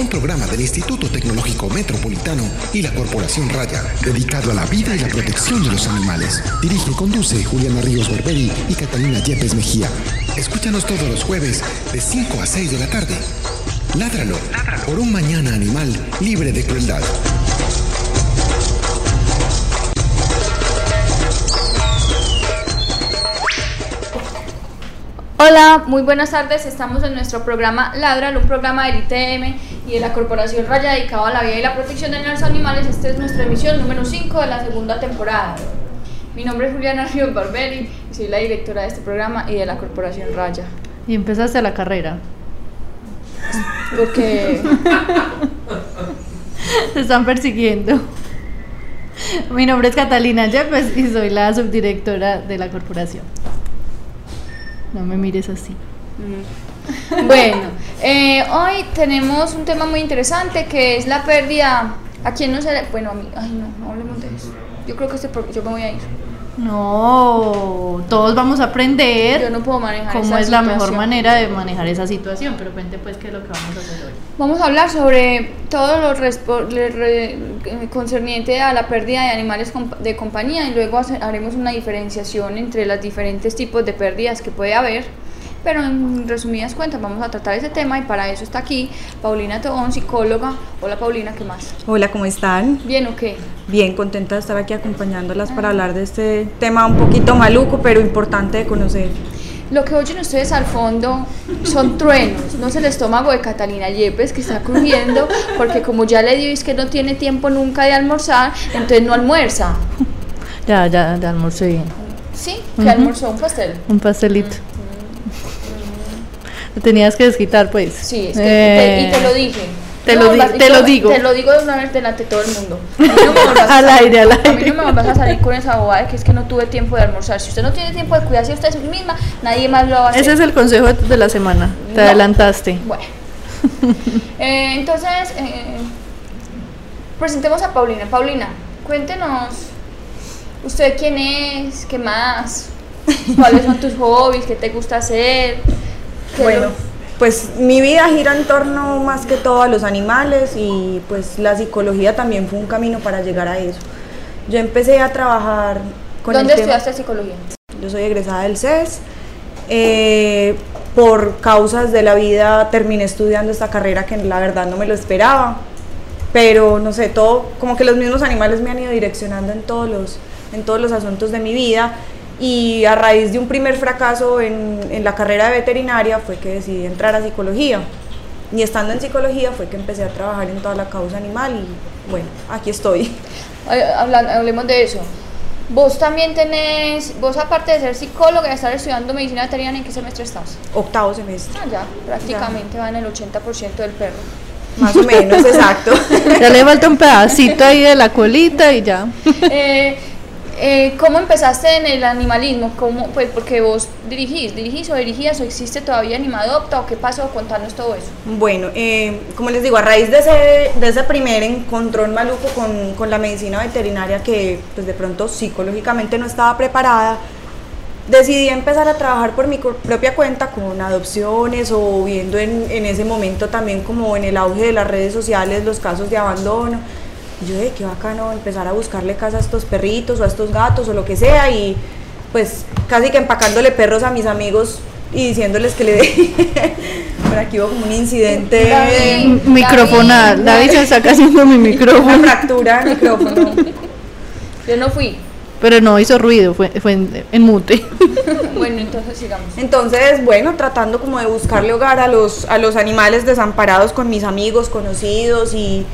un programa del Instituto Tecnológico Metropolitano y la Corporación Raya, dedicado a la vida y la protección de los animales. Dirige y conduce Juliana Ríos Barberi y Catalina Yepes Mejía. Escúchanos todos los jueves de 5 a 6 de la tarde. Ládralo, por un mañana animal libre de crueldad. Hola, muy buenas tardes. Estamos en nuestro programa Ladral, un programa del ITM y de la Corporación Raya dedicado a la vida y la protección de los animales. Esta es nuestra emisión número 5 de la segunda temporada. Mi nombre es Juliana Ríos Barberi y soy la directora de este programa y de la Corporación Raya. Y empezaste la carrera. Porque Te están persiguiendo. Mi nombre es Catalina Yepes y soy la subdirectora de la corporación. No me mires así. Mm. Bueno, eh, hoy tenemos un tema muy interesante que es la pérdida. ¿A quién no se le.? Bueno, a mí. Ay, no, no hablemos de eso. Yo creo que este, pro- yo me voy a ir. No, todos vamos a aprender Yo no puedo manejar cómo esa es la mejor manera de manejar esa situación, pero cuente pues qué es lo que vamos a hacer hoy. Vamos a hablar sobre todo lo re- eh, concerniente a la pérdida de animales de compañía y luego haremos una diferenciación entre los diferentes tipos de pérdidas que puede haber. Pero en resumidas cuentas vamos a tratar ese tema y para eso está aquí Paulina Tobón, psicóloga. Hola Paulina, ¿qué más? Hola, ¿cómo están? ¿Bien o qué? Bien, contenta de estar aquí acompañándolas para hablar de este tema un poquito maluco, pero importante de conocer. Lo que oyen ustedes al fondo son truenos, no es el estómago de Catalina Yepes que está crujiendo porque como ya le dio es que no tiene tiempo nunca de almorzar, entonces no almuerza. Ya, ya, ya almorcé bien. ¿Sí? ¿Qué Ujú. almorzó? ¿Un pastel? Un pastelito. Tenías que desquitar pues. Sí, es que Eh, te- y te lo dije. te No lo digo. Te lo digo de una vez delante de todo el mundo. A mí no me a Al aire, al A mí no me vas a salir con esa bobada de que es que no tuve tiempo de almorzar. Si usted no tiene tiempo de cuidarse a usted misma, nadie más lo va a hacer. Ese es el consejo de- de la semana. Te No. adelantaste. Bueno. Eh, entonces, eh, presentemos a Paulina. Paulina, cuéntenos, ¿usted quién es? ¿Qué más? ¿Cuáles son tus hobbies? ¿Qué te gusta hacer? ¿Qué Bueno, pues mi vida gira en torno más que todo a los animales y pues la psicología también fue un camino para llegar a eso. Yo empecé a trabajar con ¿Dónde el tema- estudiaste psicología? Yo soy egresada del CES. Eh, por causas de la vida terminé estudiando esta carrera que la verdad no me lo esperaba. Pero no sé, todo, como que los mismos animales me han ido direccionando en todos los, en todos los asuntos de mi vida. Y a raíz de un primer fracaso en, en la carrera de veterinaria fue que decidí entrar a psicología. Y estando en psicología fue que empecé a trabajar en toda la causa animal y bueno, aquí estoy. Ay, hablan- hablemos de eso. Vos también tenés, vos aparte de ser psicóloga y estar estudiando medicina veterinaria, ¿en qué semestre estás? Octavo semestre, Ah, ya, prácticamente va en el 80% del perro. más o menos, exacto. Ya le falta un pedacito ahí de la colita y ya. Eh, eh, ¿Cómo empezaste en el animalismo? ¿Cómo, pues porque vos dirigís, dirigís o dirigías o existe todavía Animadopta o qué pasó? Contanos todo eso. Bueno, eh, como les digo, a raíz de ese, de ese primer encontrón maluco con, con la medicina veterinaria que pues de pronto psicológicamente no estaba preparada, decidí empezar a trabajar por mi propia cuenta con adopciones o viendo en, en ese momento también como en el auge de las redes sociales los casos de abandono. Y yo, de qué bacano empezar a buscarle casa a estos perritos o a estos gatos o lo que sea y pues casi que empacándole perros a mis amigos y diciéndoles que le dé. Por aquí hubo como un incidente, David. Microfonal. David se está haciendo mi una micrófono. fractura micrófono. Yo no fui. Pero no hizo ruido, fue, fue en, en mute. Bueno, entonces sigamos. Entonces, bueno, tratando como de buscarle hogar a los, a los animales desamparados con mis amigos, conocidos y,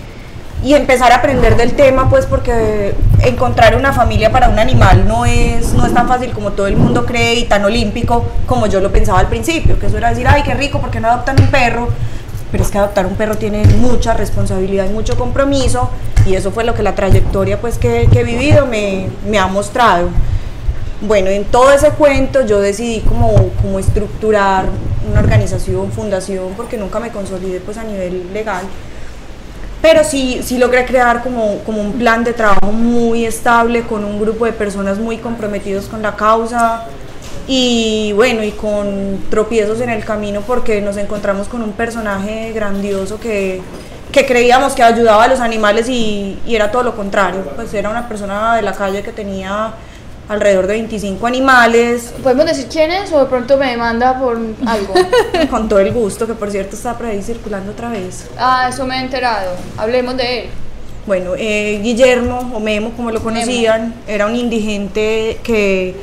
y empezar a aprender del tema, pues porque encontrar una familia para un animal no es, no es tan fácil como todo el mundo cree y tan olímpico como yo lo pensaba al principio, que eso era decir, ay, qué rico, ¿por qué no adoptan un perro? Pero es que adoptar un perro tiene mucha responsabilidad y mucho compromiso y eso fue lo que la trayectoria pues que, que he vivido me, me ha mostrado. Bueno, en todo ese cuento yo decidí como, como estructurar una organización, fundación, porque nunca me consolidé pues a nivel legal. Pero sí, sí logré crear como, como un plan de trabajo muy estable con un grupo de personas muy comprometidos con la causa y bueno, y con tropiezos en el camino porque nos encontramos con un personaje grandioso que, que creíamos que ayudaba a los animales y, era todo lo contrario. Pues era una persona de la calle que tenía alrededor de 25 animales, ¿Podemos decir quién es o de pronto me demanda por algo? con todo el gusto, que por cierto está por ahí circulando otra vez. Ah, eso me he enterado. Hablemos de él. Bueno, eh, Guillermo, o Memo, como lo conocían, era un indigente que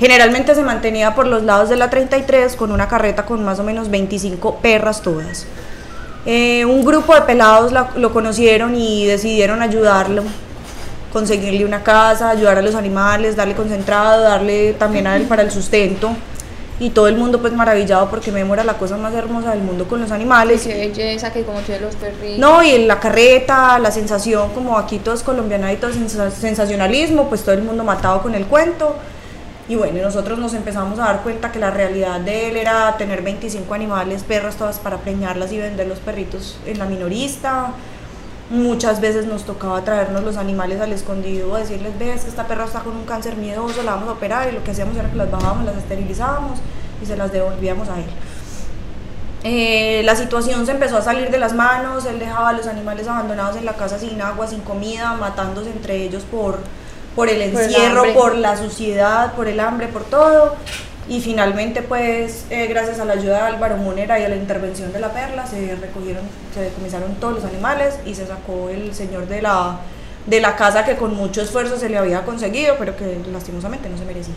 generalmente se mantenía por los lados de la 33 con una carreta con más o menos 25 perras todas. Eh, un grupo de pelados la- lo conocieron y decidieron ayudarlo, conseguirle una casa, ayudar a los animales, darle concentrado, darle también a él para el sustento. Y todo el mundo pues maravillado porque Memo era la cosa más hermosa del mundo con los animales. Qué belleza que como tiene los perritos. No, y en la carreta, la sensación, como aquí todos colombianaditos, sensa- sensacionalismo, pues todo el mundo matado con el cuento. Y bueno, nosotros nos empezamos a dar cuenta que la realidad de él era tener 25 animales, perras todas para preñarlas y vender los perritos en la minorista. Muchas veces nos tocaba traernos los animales al escondido, a decirles, ves que esta perra está con un cáncer miedoso, la vamos a operar. Y lo que hacíamos era que las bajábamos, las esterilizábamos y se las devolvíamos a él. Eh, la situación se empezó a salir de las manos, él dejaba a los animales abandonados en la casa sin agua, sin comida, matándose entre ellos por, por el Por el encierro, por la suciedad, por el hambre, por todo. Y finalmente, pues, eh, gracias a la ayuda de Álvaro Monera y a la intervención de la Perla, se recogieron, se decomisaron todos los animales y se sacó el señor de la, de la casa que con mucho esfuerzo se le había conseguido, pero que lastimosamente no se merecía.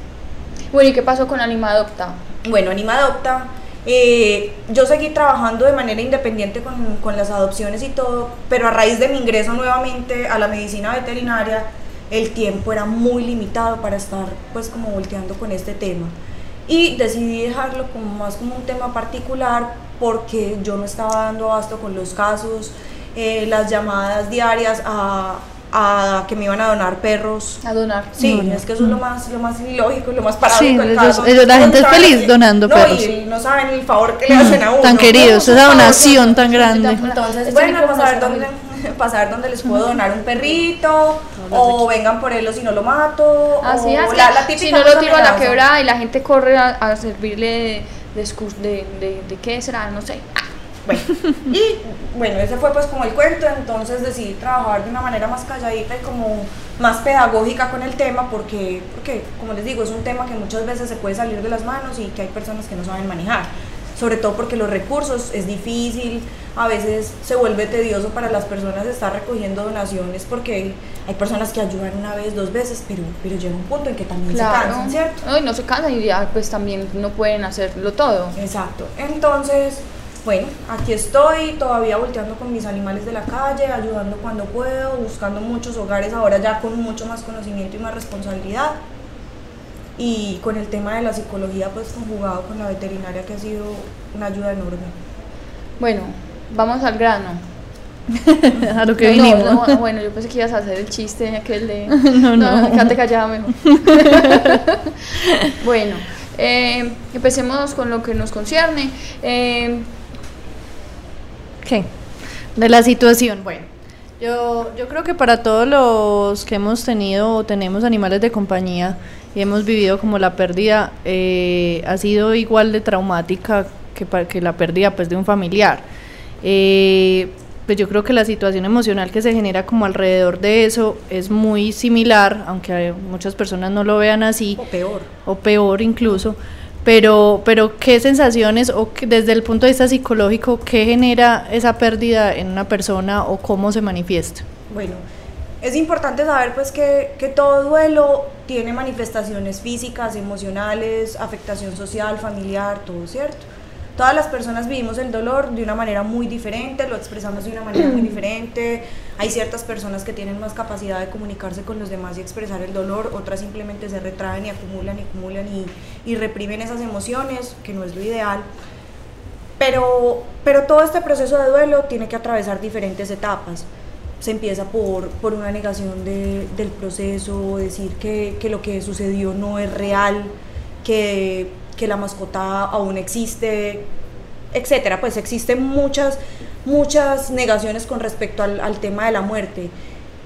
Bueno, ¿y qué pasó con Anima Adopta? Bueno, Anima Adopta, eh, yo seguí trabajando de manera independiente con, con las adopciones y todo, pero a raíz de mi ingreso nuevamente a la medicina veterinaria, el tiempo era muy limitado para estar pues como volteando con este tema. Y decidí dejarlo como más como un tema particular porque yo no estaba dando abasto con los casos, eh, las llamadas diarias a, a que me iban a donar perros. A donar. Sí, es que eso es lo más, lo más ilógico, lo más paradójico Sí, del ellos- caso. ellos- la gente es feliz que- donando no, perros. y no saben el favor que le hacen a uno. Tan queridos, No, esa donación tan grande. Entonces, bueno, no saber está dónde, para saber dónde les puedo donar un perrito, o vengan por él o si no lo mato. Así o es, que la, la típica si no lo tiro a la quebrada y la gente corre a, a servirle de, de, de, de qué será, no sé. Bueno, y bueno, ese fue pues como el cuento, entonces decidí trabajar de una manera más calladita y como más pedagógica con el tema porque, porque, como les digo, es un tema que muchas veces se puede salir de las manos y que hay personas que no saben manejar, sobre todo porque los recursos es difícil, a veces se vuelve tedioso para las personas estar recogiendo donaciones porque hay personas que ayudan una vez, dos veces, pero, pero llega un punto en que también se cansan, ¿cierto? No, y no se cansan y ya pues también no pueden hacerlo todo. Exacto. Entonces, bueno, aquí estoy todavía volteando con mis animales de la calle, ayudando cuando puedo, buscando muchos hogares ahora ya con mucho más conocimiento y más responsabilidad. Y con el tema de la psicología, pues conjugado con la veterinaria, que ha sido una ayuda enorme. Bueno, vamos al grano. a lo que No, vinimos. no, bueno, yo pensé que ibas a hacer el chiste aquel de... No, no. quédate callada mejor. bueno, eh, empecemos con lo que nos concierne. Eh, ¿Qué? De la situación. Bueno, yo, yo creo que para todos los que hemos tenido o tenemos animales de compañía y hemos vivido como la pérdida, eh, ha sido igual de traumática que, que la pérdida pues, de un familiar. Eh, pues yo creo que la situación emocional que se genera como alrededor de eso es muy similar, aunque muchas personas no lo vean así O peor. o peor incluso, pero, pero qué sensaciones o qué- desde el punto de vista psicológico, qué genera esa pérdida en una persona o cómo se manifiesta. Bueno, es importante saber pues que, que todo duelo tiene manifestaciones físicas, emocionales, afectación social, familiar, todo, ¿cierto? Todas las personas vivimos el dolor de una manera muy diferente, lo expresamos de una manera muy diferente. Hay ciertas personas que tienen más capacidad de comunicarse con los demás y expresar el dolor, otras simplemente se retraen y acumulan y acumulan y, y reprimen esas emociones, que no es lo ideal. Pero, pero todo este proceso de duelo tiene que atravesar diferentes etapas. Se empieza por, por una negación de- del proceso, decir que, que lo que sucedió no es real, que, que la mascota aún existe, etcétera. Pues existen muchas, muchas negaciones con respecto al, al tema de la muerte.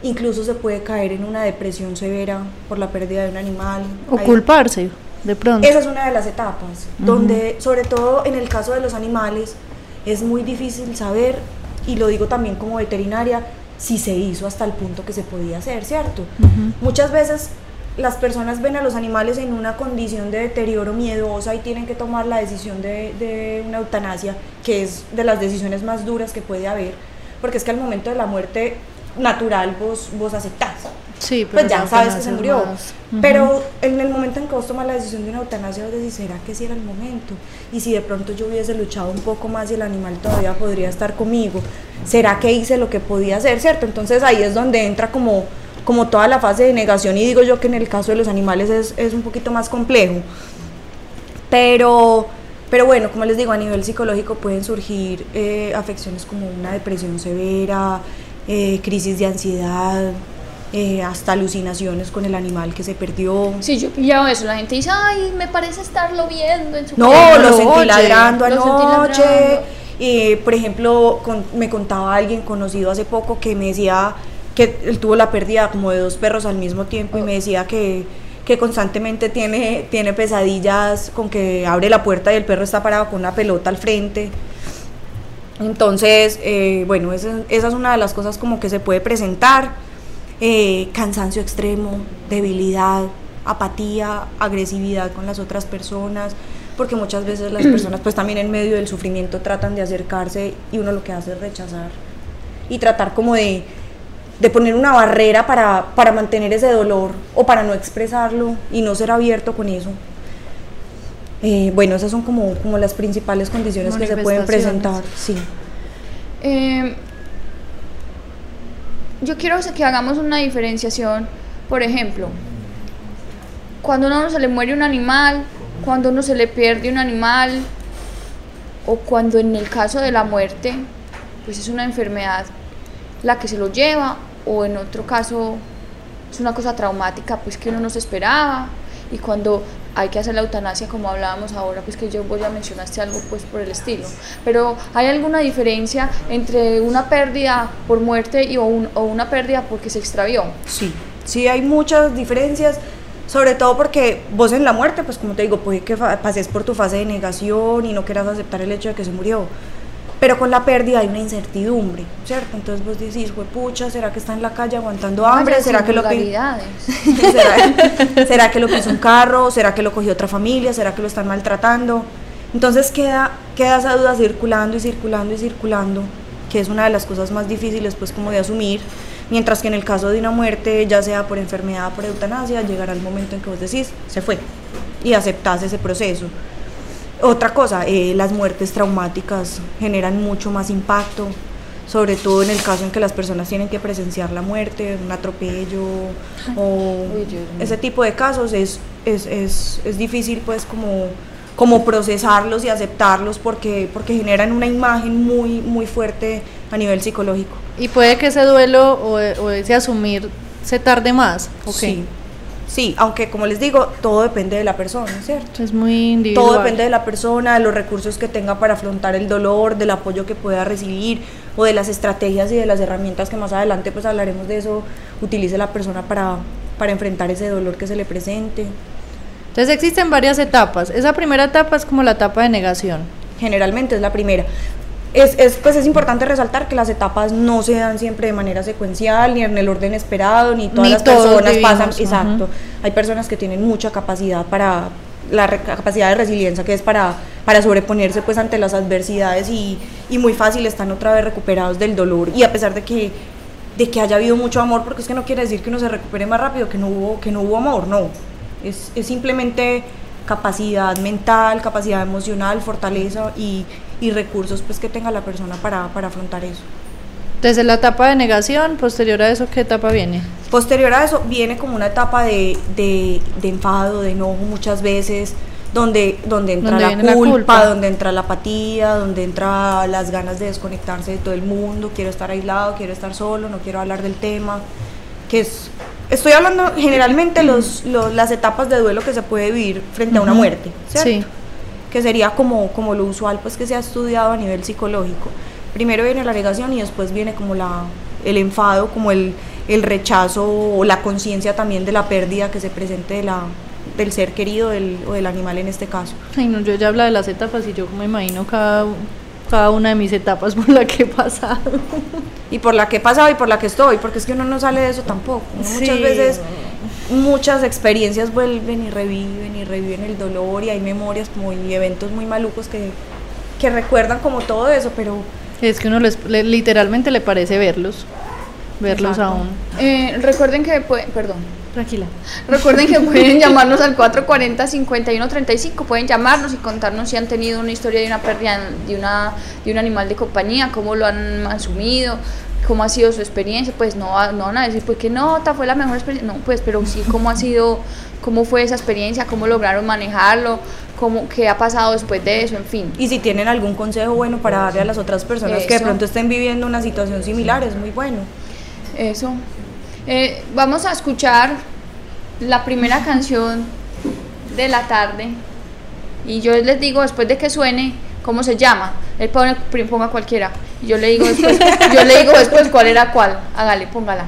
Incluso se puede caer en una depresión severa por la pérdida de un animal. O Hay- culparse, de pronto. esa es una de las etapas, donde sobre todo en el caso de los animales es muy difícil saber y lo digo también como veterinaria, si se hizo hasta el punto que se podía hacer, ¿cierto? Muchas veces las personas ven a los animales en una condición de deterioro miedosa y tienen que tomar la decisión de, de, una eutanasia, que es de las decisiones más duras que puede haber, porque es que al momento de la muerte natural vos, vos aceptás. Sí, pues ya sabes que se murió. Pero en el momento en que vos tomas la decisión de una eutanasia, vos decís, ¿será que sí era el momento? Y si de pronto yo hubiese luchado un poco más y el animal todavía podría estar conmigo, ¿será que hice lo que podía hacer, cierto? Entonces ahí es donde entra como, como toda la fase de negación y digo yo que en el caso de los animales es, es un poquito más complejo. Pero, pero bueno, como les digo, a nivel psicológico pueden surgir eh, afecciones como una depresión severa, eh, crisis de ansiedad, eh, hasta alucinaciones con el animal que se perdió. Sí, yo he pillado eso. La gente dice, ay, me parece estarlo viendo en su No, lo sentí ladrando anoche. Eh, por ejemplo, me contaba alguien conocido hace poco que me decía que él tuvo la pérdida como de dos perros al mismo tiempo y me decía que, que constantemente tiene, tiene pesadillas con que abre la puerta y el perro está parado con una pelota al frente. Entonces, eh, bueno, esa, es una de las cosas como que se puede presentar. Eh, cansancio extremo, debilidad, apatía, agresividad con las otras personas, porque muchas veces las personas pues también en medio del sufrimiento tratan de acercarse y uno lo que hace es rechazar y tratar como de, de poner una barrera para, para, mantener ese dolor o para no expresarlo y no ser abierto con eso. Eh, bueno, esas son como, como las principales condiciones que se pueden presentar. Sí. Eh, yo quiero que hagamos una diferenciación, por ejemplo, cuando uno se le muere un animal, cuando uno se le pierde un animal, o cuando en el caso de la muerte, pues es una enfermedad la que se lo lleva, o en otro caso es una cosa traumática, pues que uno no se esperaba, y cuando hay que hacer la eutanasia como hablábamos ahora, pues que yo voy a mencionaste algo pues por el estilo. Pero ¿hay alguna diferencia entre una pérdida por muerte y, o, una pérdida porque se extravió? Sí, sí hay muchas diferencias, sobre todo porque vos en la muerte, pues como te digo, puede que pases por tu fase de negación y no quieras aceptar el hecho de que se murió pero con la pérdida hay una incertidumbre, ¿cierto? Entonces vos decís, pucha, ¿será que está en la calle aguantando hambre? ¿Será que, lo ¿Será, ¿Será que lo pisó un carro? ¿Será que lo cogió otra familia? ¿Será que lo están maltratando? Entonces queda, queda esa duda circulando y circulando y circulando, que es una de las cosas más difíciles pues como de asumir, mientras que en el caso de una muerte, ya sea por enfermedad por eutanasia, llegará el momento en que vos decís, se fue, y aceptás ese proceso. Otra cosa, eh, las muertes traumáticas generan mucho más impacto, sobre todo en el caso en que las personas tienen que presenciar la muerte, un atropello o ese tipo de casos es, es, es, es, difícil pues como, como procesarlos y aceptarlos porque, porque generan una imagen muy, muy fuerte a nivel psicológico. Y puede que ese duelo o, o ese asumir se tarde más. Sí, Sí, aunque como les digo, todo depende de la persona, ¿cierto? Es muy individual. Todo depende de la persona, de los recursos que tenga para afrontar el dolor, del apoyo que pueda recibir o de las estrategias y de las herramientas que más adelante pues hablaremos de eso, utilice la persona para, para enfrentar ese dolor que se le presente. Entonces existen varias etapas. Esa primera etapa es como la etapa de negación. Generalmente es la primera es, es, pues es importante resaltar que las etapas no se dan siempre de manera secuencial, ni en el orden esperado, ni todas las personas pasan. Exacto. Hay personas que tienen mucha capacidad para la capacidad de resiliencia que es para, para sobreponerse pues ante las adversidades y, y, muy fácil están otra vez recuperados del dolor y a pesar de que de que haya habido mucho amor porque es que no quiere decir que uno se recupere más rápido que no hubo que no hubo amor no es, es simplemente capacidad mental capacidad emocional fortaleza y, y recursos pues que tenga la persona para, para afrontar eso. Desde la etapa de negación, posterior a eso, ¿qué etapa viene? Posterior a eso viene como una etapa de, de, de enfado, de enojo muchas veces, donde, donde entra la culpa, donde entra la apatía, donde entra las ganas de desconectarse de todo el mundo, quiero estar aislado, quiero estar solo, no quiero hablar del tema, que es, estoy hablando generalmente los, los las etapas de duelo que se puede vivir frente a una muerte, ¿cierto? Sí que sería como, como lo usual pues que se ha estudiado a nivel psicológico. Primero viene la negación y después viene como la, el enfado, como el, el rechazo o la conciencia también de la pérdida que se presente de la, del ser querido del, o del animal en este caso. Ay, no, yo ya habla de las etapas y yo me imagino cada cada una de mis etapas por la que he pasado. Y por la que he pasado y por la que estoy, porque es que uno no sale de eso tampoco. Uno Muchas Sí. veces, muchas experiencias vuelven y reviven y reviven el dolor y hay memorias como y eventos muy malucos que, que recuerdan como todo eso, pero Es que uno les- le- literalmente le parece verlos, verlos Exacto. aún. Eh, recuerden que perdón, Tranquila. recuerden que pueden llamarnos al 440-5135, pueden llamarnos y contarnos si han tenido una historia de una pérdida de, una, de un animal de compañía, cómo lo han asumido, cómo ha sido su experiencia, pues no, no van a decir, pues qué nota, fue la mejor experiencia, no, pues, pero sí cómo ha sido, cómo fue esa experiencia, cómo lograron manejarlo, cómo, qué ha pasado después de eso, en fin. y si tienen algún consejo bueno para darle a las otras personas que de pronto estén viviendo una situación similar, es muy bueno. Eso. Eh, vamos a escuchar la primera canción de la tarde. Y yo les digo después de que suene cómo se llama. Él pone, ponga cualquiera. Y yo le digo después, yo le digo después cuál era cuál. Hágale, póngala.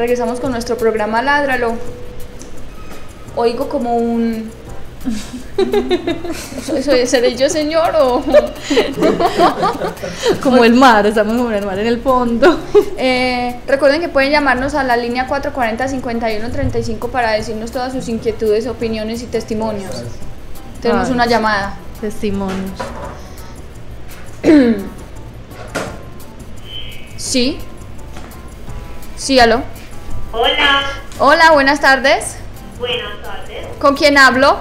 Regresamos con nuestro programa Ládralo. Oigo como un... ¿Soy, soy- ¿Seré yo señor o...? Como el mar, estamos como el mar en el fondo. Eh, recuerden que pueden llamarnos a la línea 440-5135 para decirnos todas sus inquietudes, opiniones y testimonios. Tenemos Ay. una llamada. Testimonios. Sí. Sí, aló. Hola, Hola, buenas tardes. buenas tardes. ¿Con quién hablo?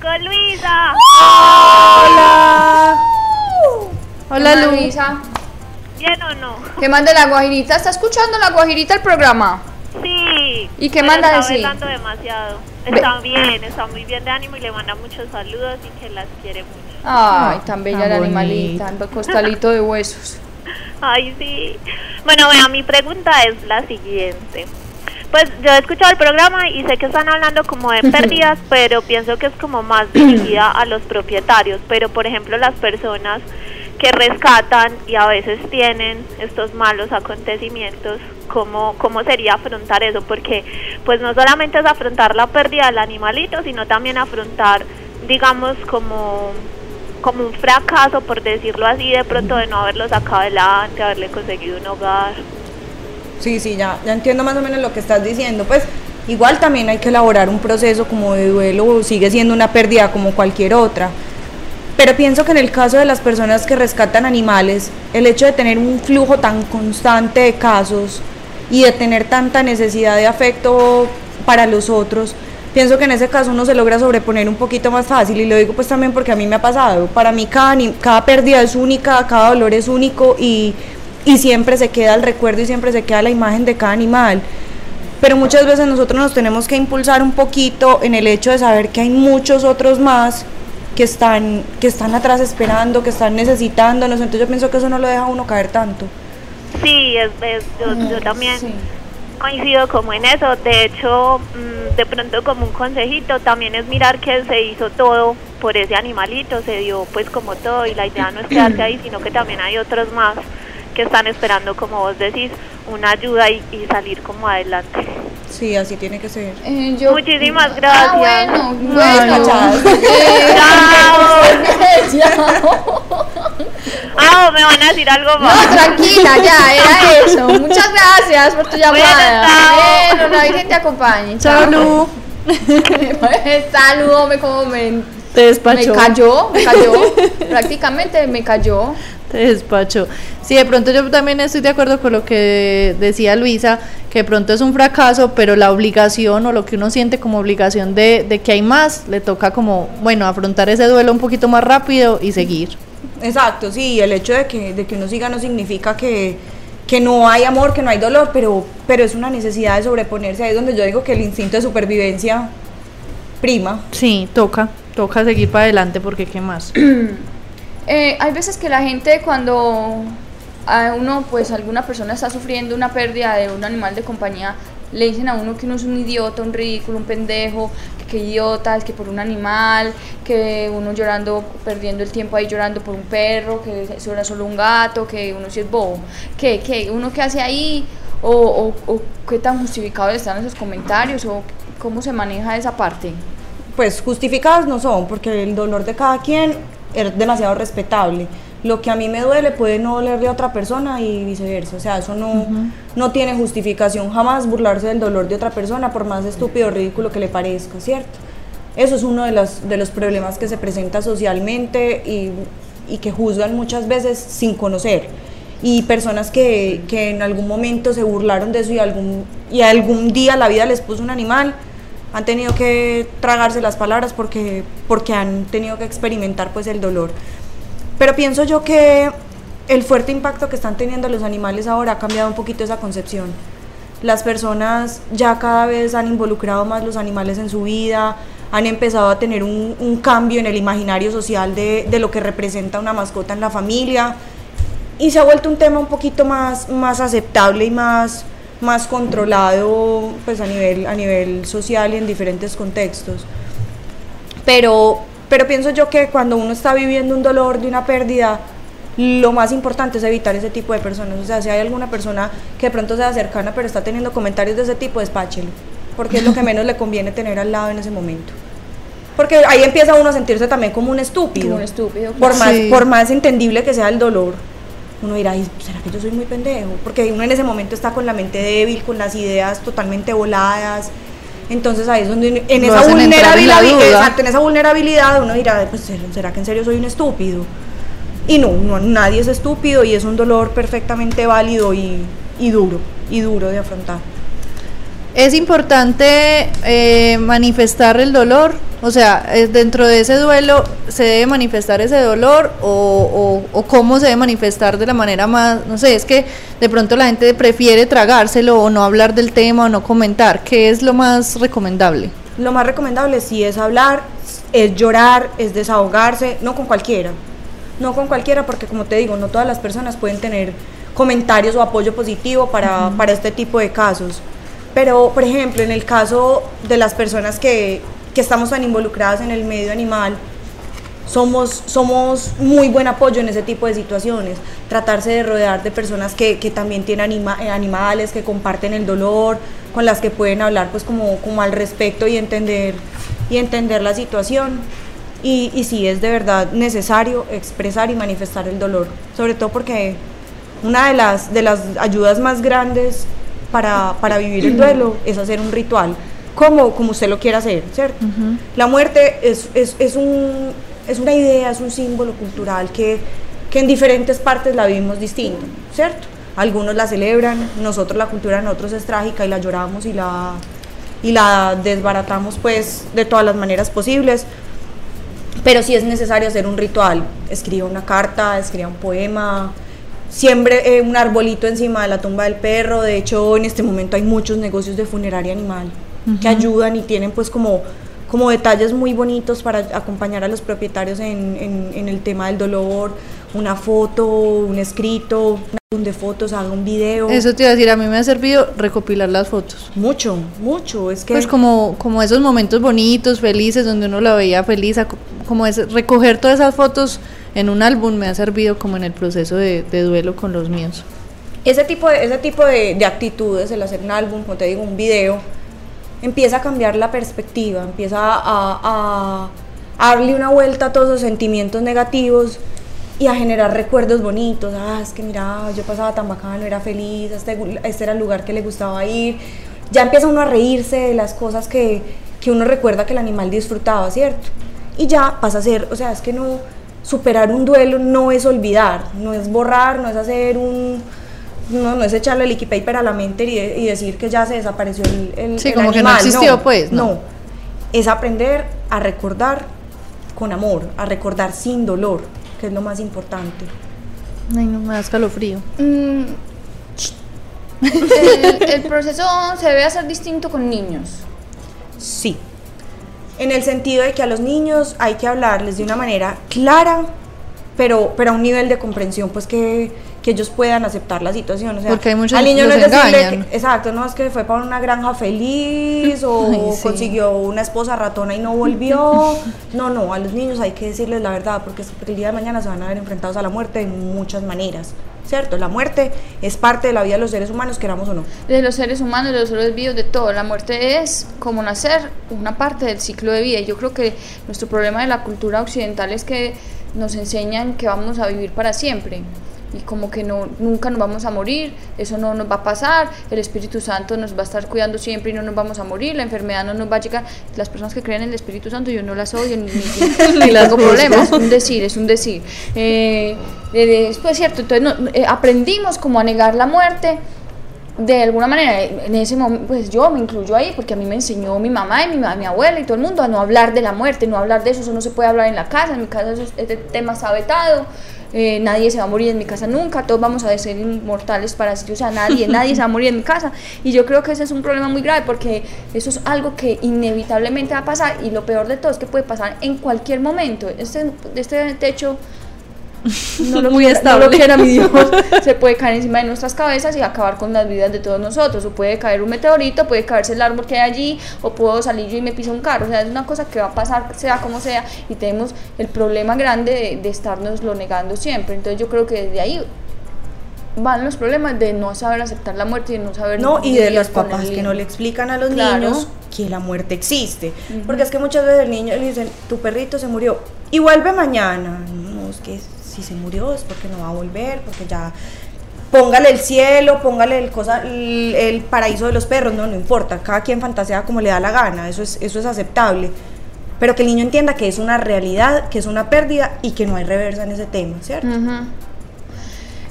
Con Luisa. Hola. Hola, Hola, Lu. Luisa. ¿Bien o no? ¿Qué manda la guajirita? ¿Está escuchando la guajirita el programa? Sí. ¿Y qué manda está decir? demasiado. Está bien, está muy bien de ánimo y le manda muchos saludos y que las quiere mucho. Ay, tan bella tan la animalita, el costalito de huesos. Ay, sí. Bueno, vea, mi pregunta es la siguiente. Pues yo he escuchado el programa y sé que están hablando como de pérdidas, pero pienso que es como más dirigida a los propietarios. Pero, por ejemplo, las personas que rescatan y a veces tienen estos malos acontecimientos, ¿cómo, cómo sería afrontar eso? Porque pues no solamente es afrontar la pérdida del animalito, sino también afrontar, digamos, como como un fracaso, por decirlo así, de pronto de no haberlo sacado adelante, haberle conseguido un hogar. Sí, sí, ya, ya entiendo más o menos lo que estás diciendo. Pues igual también hay que elaborar un proceso como de duelo, sigue siendo una pérdida como cualquier otra. Pero pienso que en el caso de las personas que rescatan animales, el hecho de tener un flujo tan constante de casos y de tener tanta necesidad de afecto para los otros, pienso que en ese caso uno se logra sobreponer un poquito más fácil y lo digo pues también porque a mí me ha pasado. Para mí cada, cada pérdida es única, cada dolor es único y, y siempre se queda el recuerdo y siempre se queda la imagen de cada animal pero muchas veces nosotros nos tenemos que impulsar un poquito en el hecho de saber que hay muchos otros más que están, que están atrás esperando, que están necesitándonos, entonces yo pienso que eso no lo deja a uno caer tanto. Sí, es, es- yo, yo también Sí. coincido como en eso. De hecho, mm, de pronto como un consejito también es mirar que se hizo todo por ese animalito, se dio pues como todo y la idea no es quedarse ahí, sino que también hay otros más que están esperando, como vos decís, una ayuda y, y salir como adelante. Sí, así tiene que ser. Eh, yo- Muchísimas gracias. Ah, bueno, No, bueno. no, chao. Eh, Chao. Ah, ¿me van a decir algo No, más? tranquila, ya, era eso. Muchas gracias por tu llamada. chao. Bueno, la Virgen te acompañe. Chao, Lu. Saludo, me como me, Te me despachó. cayó, me cayó. Prácticamente me cayó. Te despacho. Sí, de pronto yo también estoy de acuerdo con lo que decía Luisa, que de pronto es un fracaso, pero la obligación o lo que uno siente como obligación de, de que hay más, le toca como, bueno, afrontar ese duelo un poquito más rápido y seguir. Exacto, sí, el hecho de que, de que uno siga no significa que, que no hay amor, que no hay dolor, pero, pero es una necesidad de sobreponerse. Ahí es donde yo digo que el instinto de supervivencia prima. Sí, toca, toca seguir para adelante porque qué más. Eh, hay veces que la gente cuando a uno, pues alguna persona está sufriendo una pérdida de un animal de compañía, le dicen a uno que uno es un idiota, un ridículo, un pendejo, que idiota, es que por un animal, que uno llorando, perdiendo el tiempo ahí llorando por un perro, que eso solo un gato, que uno sí es bobo. ¿Qué, qué? ¿Uno qué hace ahí? ¿O, o, o qué tan justificados están esos comentarios? ¿O cómo se maneja esa parte? pues justificadas no son, porque el dolor de cada quien es demasiado respetable. Lo que a mí me duele puede no dolerle a otra persona y viceversa. O sea, eso no, no tiene justificación jamás burlarse del dolor de otra persona, por más estúpido o ridículo que le parezca, ¿cierto? Eso es uno de los, de los problemas que se presenta socialmente y, y que juzgan muchas veces sin conocer. Y personas que, que en algún momento se burlaron de eso y algún, y algún día la vida les puso un animal, han tenido que tragarse las palabras porque, porque han tenido que experimentar pues el dolor. Pero pienso yo que el fuerte impacto que están teniendo los animales ahora ha cambiado un poquito esa concepción. Las personas ya cada vez han involucrado más los animales en su vida, han empezado a tener un, un cambio en el imaginario social de, de lo que representa una mascota en la familia y se ha vuelto un tema un poquito más, más aceptable y más, más controlado pues a nivel, a nivel social y en diferentes contextos. Pero, pero pienso yo que cuando uno está viviendo un dolor de una pérdida, lo más importante es evitar ese tipo de personas. O sea, si hay alguna persona que de pronto sea cercana pero está teniendo comentarios de ese tipo, despáchelo. Porque es lo que menos le conviene tener al lado en ese momento. Porque ahí empieza uno a sentirse también como un estúpido. Como un estúpido, Por más, Sí. por más entendible que sea el dolor. Uno dirá, "Ay, ¿será que yo soy muy pendejo? Porque uno en ese momento está con la mente débil, con las ideas totalmente voladas. Entonces ahí es donde en esa en vulnerabilidad, exacto, en esa vulnerabilidad uno dirá, pues ¿será que en serio soy un estúpido? Y no, no, nadie es estúpido y es un dolor perfectamente válido y, y duro, y duro de afrontar. Es importante eh, manifestar el dolor, o sea, eh, dentro de ese duelo se debe manifestar ese dolor o, o- o cómo se debe manifestar de la manera más, no sé, es que de pronto la gente prefiere tragárselo o no hablar del tema o no comentar, ¿qué es lo más recomendable? Lo más recomendable sí es hablar, es llorar, es desahogarse, no con cualquiera. No con cualquiera porque como te digo, no todas las personas pueden tener comentarios o apoyo positivo para, para este tipo de casos. Pero, por ejemplo, en el caso de las personas que, que estamos tan involucradas en el medio animal, somos, somos muy buen apoyo en ese tipo de situaciones. Tratarse de rodear de personas que, que también tienen anima- eh, animales, que comparten el dolor, con las que pueden hablar pues como, como al respecto y entender, y entender la situación. Y, y sí, es de verdad necesario expresar y manifestar el dolor, sobre todo porque una de las, de las ayudas más grandes para, para vivir el duelo es hacer un ritual, como, como usted lo quiera hacer, ¿cierto? La muerte es, es, es, un, es una idea, es un símbolo cultural que, que en diferentes partes la vivimos distinto, ¿cierto? Algunos la celebran, nosotros la cultura de nosotros es trágica y la lloramos y la, y la desbaratamos pues de todas las maneras posibles. Pero sí es necesario hacer un ritual. Escriba una carta, escriba un poema, siembre eh, un arbolito encima de la tumba del perro. De hecho, en este momento hay muchos negocios de funeraria animal que ayudan y tienen pues como, como detalles muy bonitos para acompañar a los propietarios en, en- en el tema del dolor. Una foto, un escrito, un álbum de fotos, haga un video. Eso te iba a decir, a mí me ha servido recopilar las fotos. Mucho, mucho. Es que Pues como, como esos momentos bonitos, felices, donde uno la veía feliz, como es, recoger todas esas fotos en un álbum me ha servido como en el proceso de, de duelo con los míos. ese tipo de, ese tipo de, de actitudes, el hacer un álbum, como te digo, un video, empieza a cambiar la perspectiva, empieza a, darle una vuelta a todos los sentimientos negativos y a generar recuerdos bonitos. Ah, es que mira, yo pasaba tan bacano, era feliz, este, este era el lugar que le gustaba ir. Ya empieza uno a reírse de las cosas que, que uno recuerda que el animal disfrutaba, ¿cierto? Y ya pasa a ser, o sea, es que no, superar un duelo no es olvidar, no es borrar, no es hacer un, no, no es echarle liquid paper a la mente y, y decir que ya se desapareció el, el, Sí, el como que no animal, existió, pues, no. no, es aprender a recordar con amor, a recordar sin dolor, que es lo más importante. Ay, no me da escalofrío. Mm, el, el proceso se debe hacer distinto con niños. Sí. En el sentido de que a los niños hay que hablarles de una manera clara, pero, pero a un nivel de comprensión, pues que, que ellos puedan aceptar la situación. O sea, Porque hay muchos al niño no es decirle que- exacto, no es que fue para una granja feliz o Ay, sí. consiguió una esposa ratona y no volvió. No, no, a los niños hay que decirles la verdad, porque el día de mañana se van a ver enfrentados a la muerte de muchas maneras. ¿Cierto? La muerte es parte de la vida de los seres humanos, queramos o no. De los seres humanos, de los seres vivos, de todo. La muerte es como nacer, una parte del ciclo de vida. Y yo creo que nuestro problema de la cultura occidental es que nos enseñan que vamos a vivir para siempre. Y como que no, nunca nos vamos a morir, eso no nos va a pasar, el Espíritu Santo nos va a estar cuidando siempre y no nos vamos a morir, la enfermedad no nos va a llegar. Las personas que creen en el Espíritu Santo, yo no las odio ni, ni, ni las tengo problemas, es un decir, es un decir. Eh, eh, es pues cierto, entonces no- eh, aprendimos como a negar la muerte, de alguna manera, en ese momento, pues yo me incluyo ahí, porque a mí me enseñó mi mamá y mi, mi abuela y todo el mundo a no hablar de la muerte, no hablar de eso, eso no se puede hablar en la casa, en mi casa eso- este tema está vetado, eh, nadie se va a morir en mi casa nunca, todos vamos a ser inmortales para siempre, o sea, nadie, nadie se va a morir en mi casa. Y yo creo que ese es un problema muy grave, porque eso es algo que inevitablemente va a pasar, y lo peor de todo es que puede pasar en cualquier momento. Este, este techo no lo, Muy quiera, no lo estable. quiera mi Dios, se puede caer encima de nuestras cabezas y acabar con las vidas de todos nosotros. O puede caer un meteorito, puede caerse el árbol que hay allí, o puedo salir yo y me piso un carro. O sea, es una cosa que va a pasar, sea como sea, y tenemos el problema grande de, de estarnos lo negando siempre. Entonces yo creo que desde ahí van los problemas de no saber aceptar la muerte y de no saber No, y de los papás que no le explican a los Claro. niños que la muerte existe. Porque es que muchas veces el niño le dicen, tu perrito se murió y vuelve mañana. No, es que si se murió es porque no va a volver, porque ya póngale el cielo, póngale el, cosa, el, el paraíso de los perros, no, no importa, cada quien fantasea como le da la gana, eso es, eso es aceptable. Pero que el niño entienda que es una realidad, que es una pérdida y que no hay reversa en ese tema, ¿cierto? Ujú.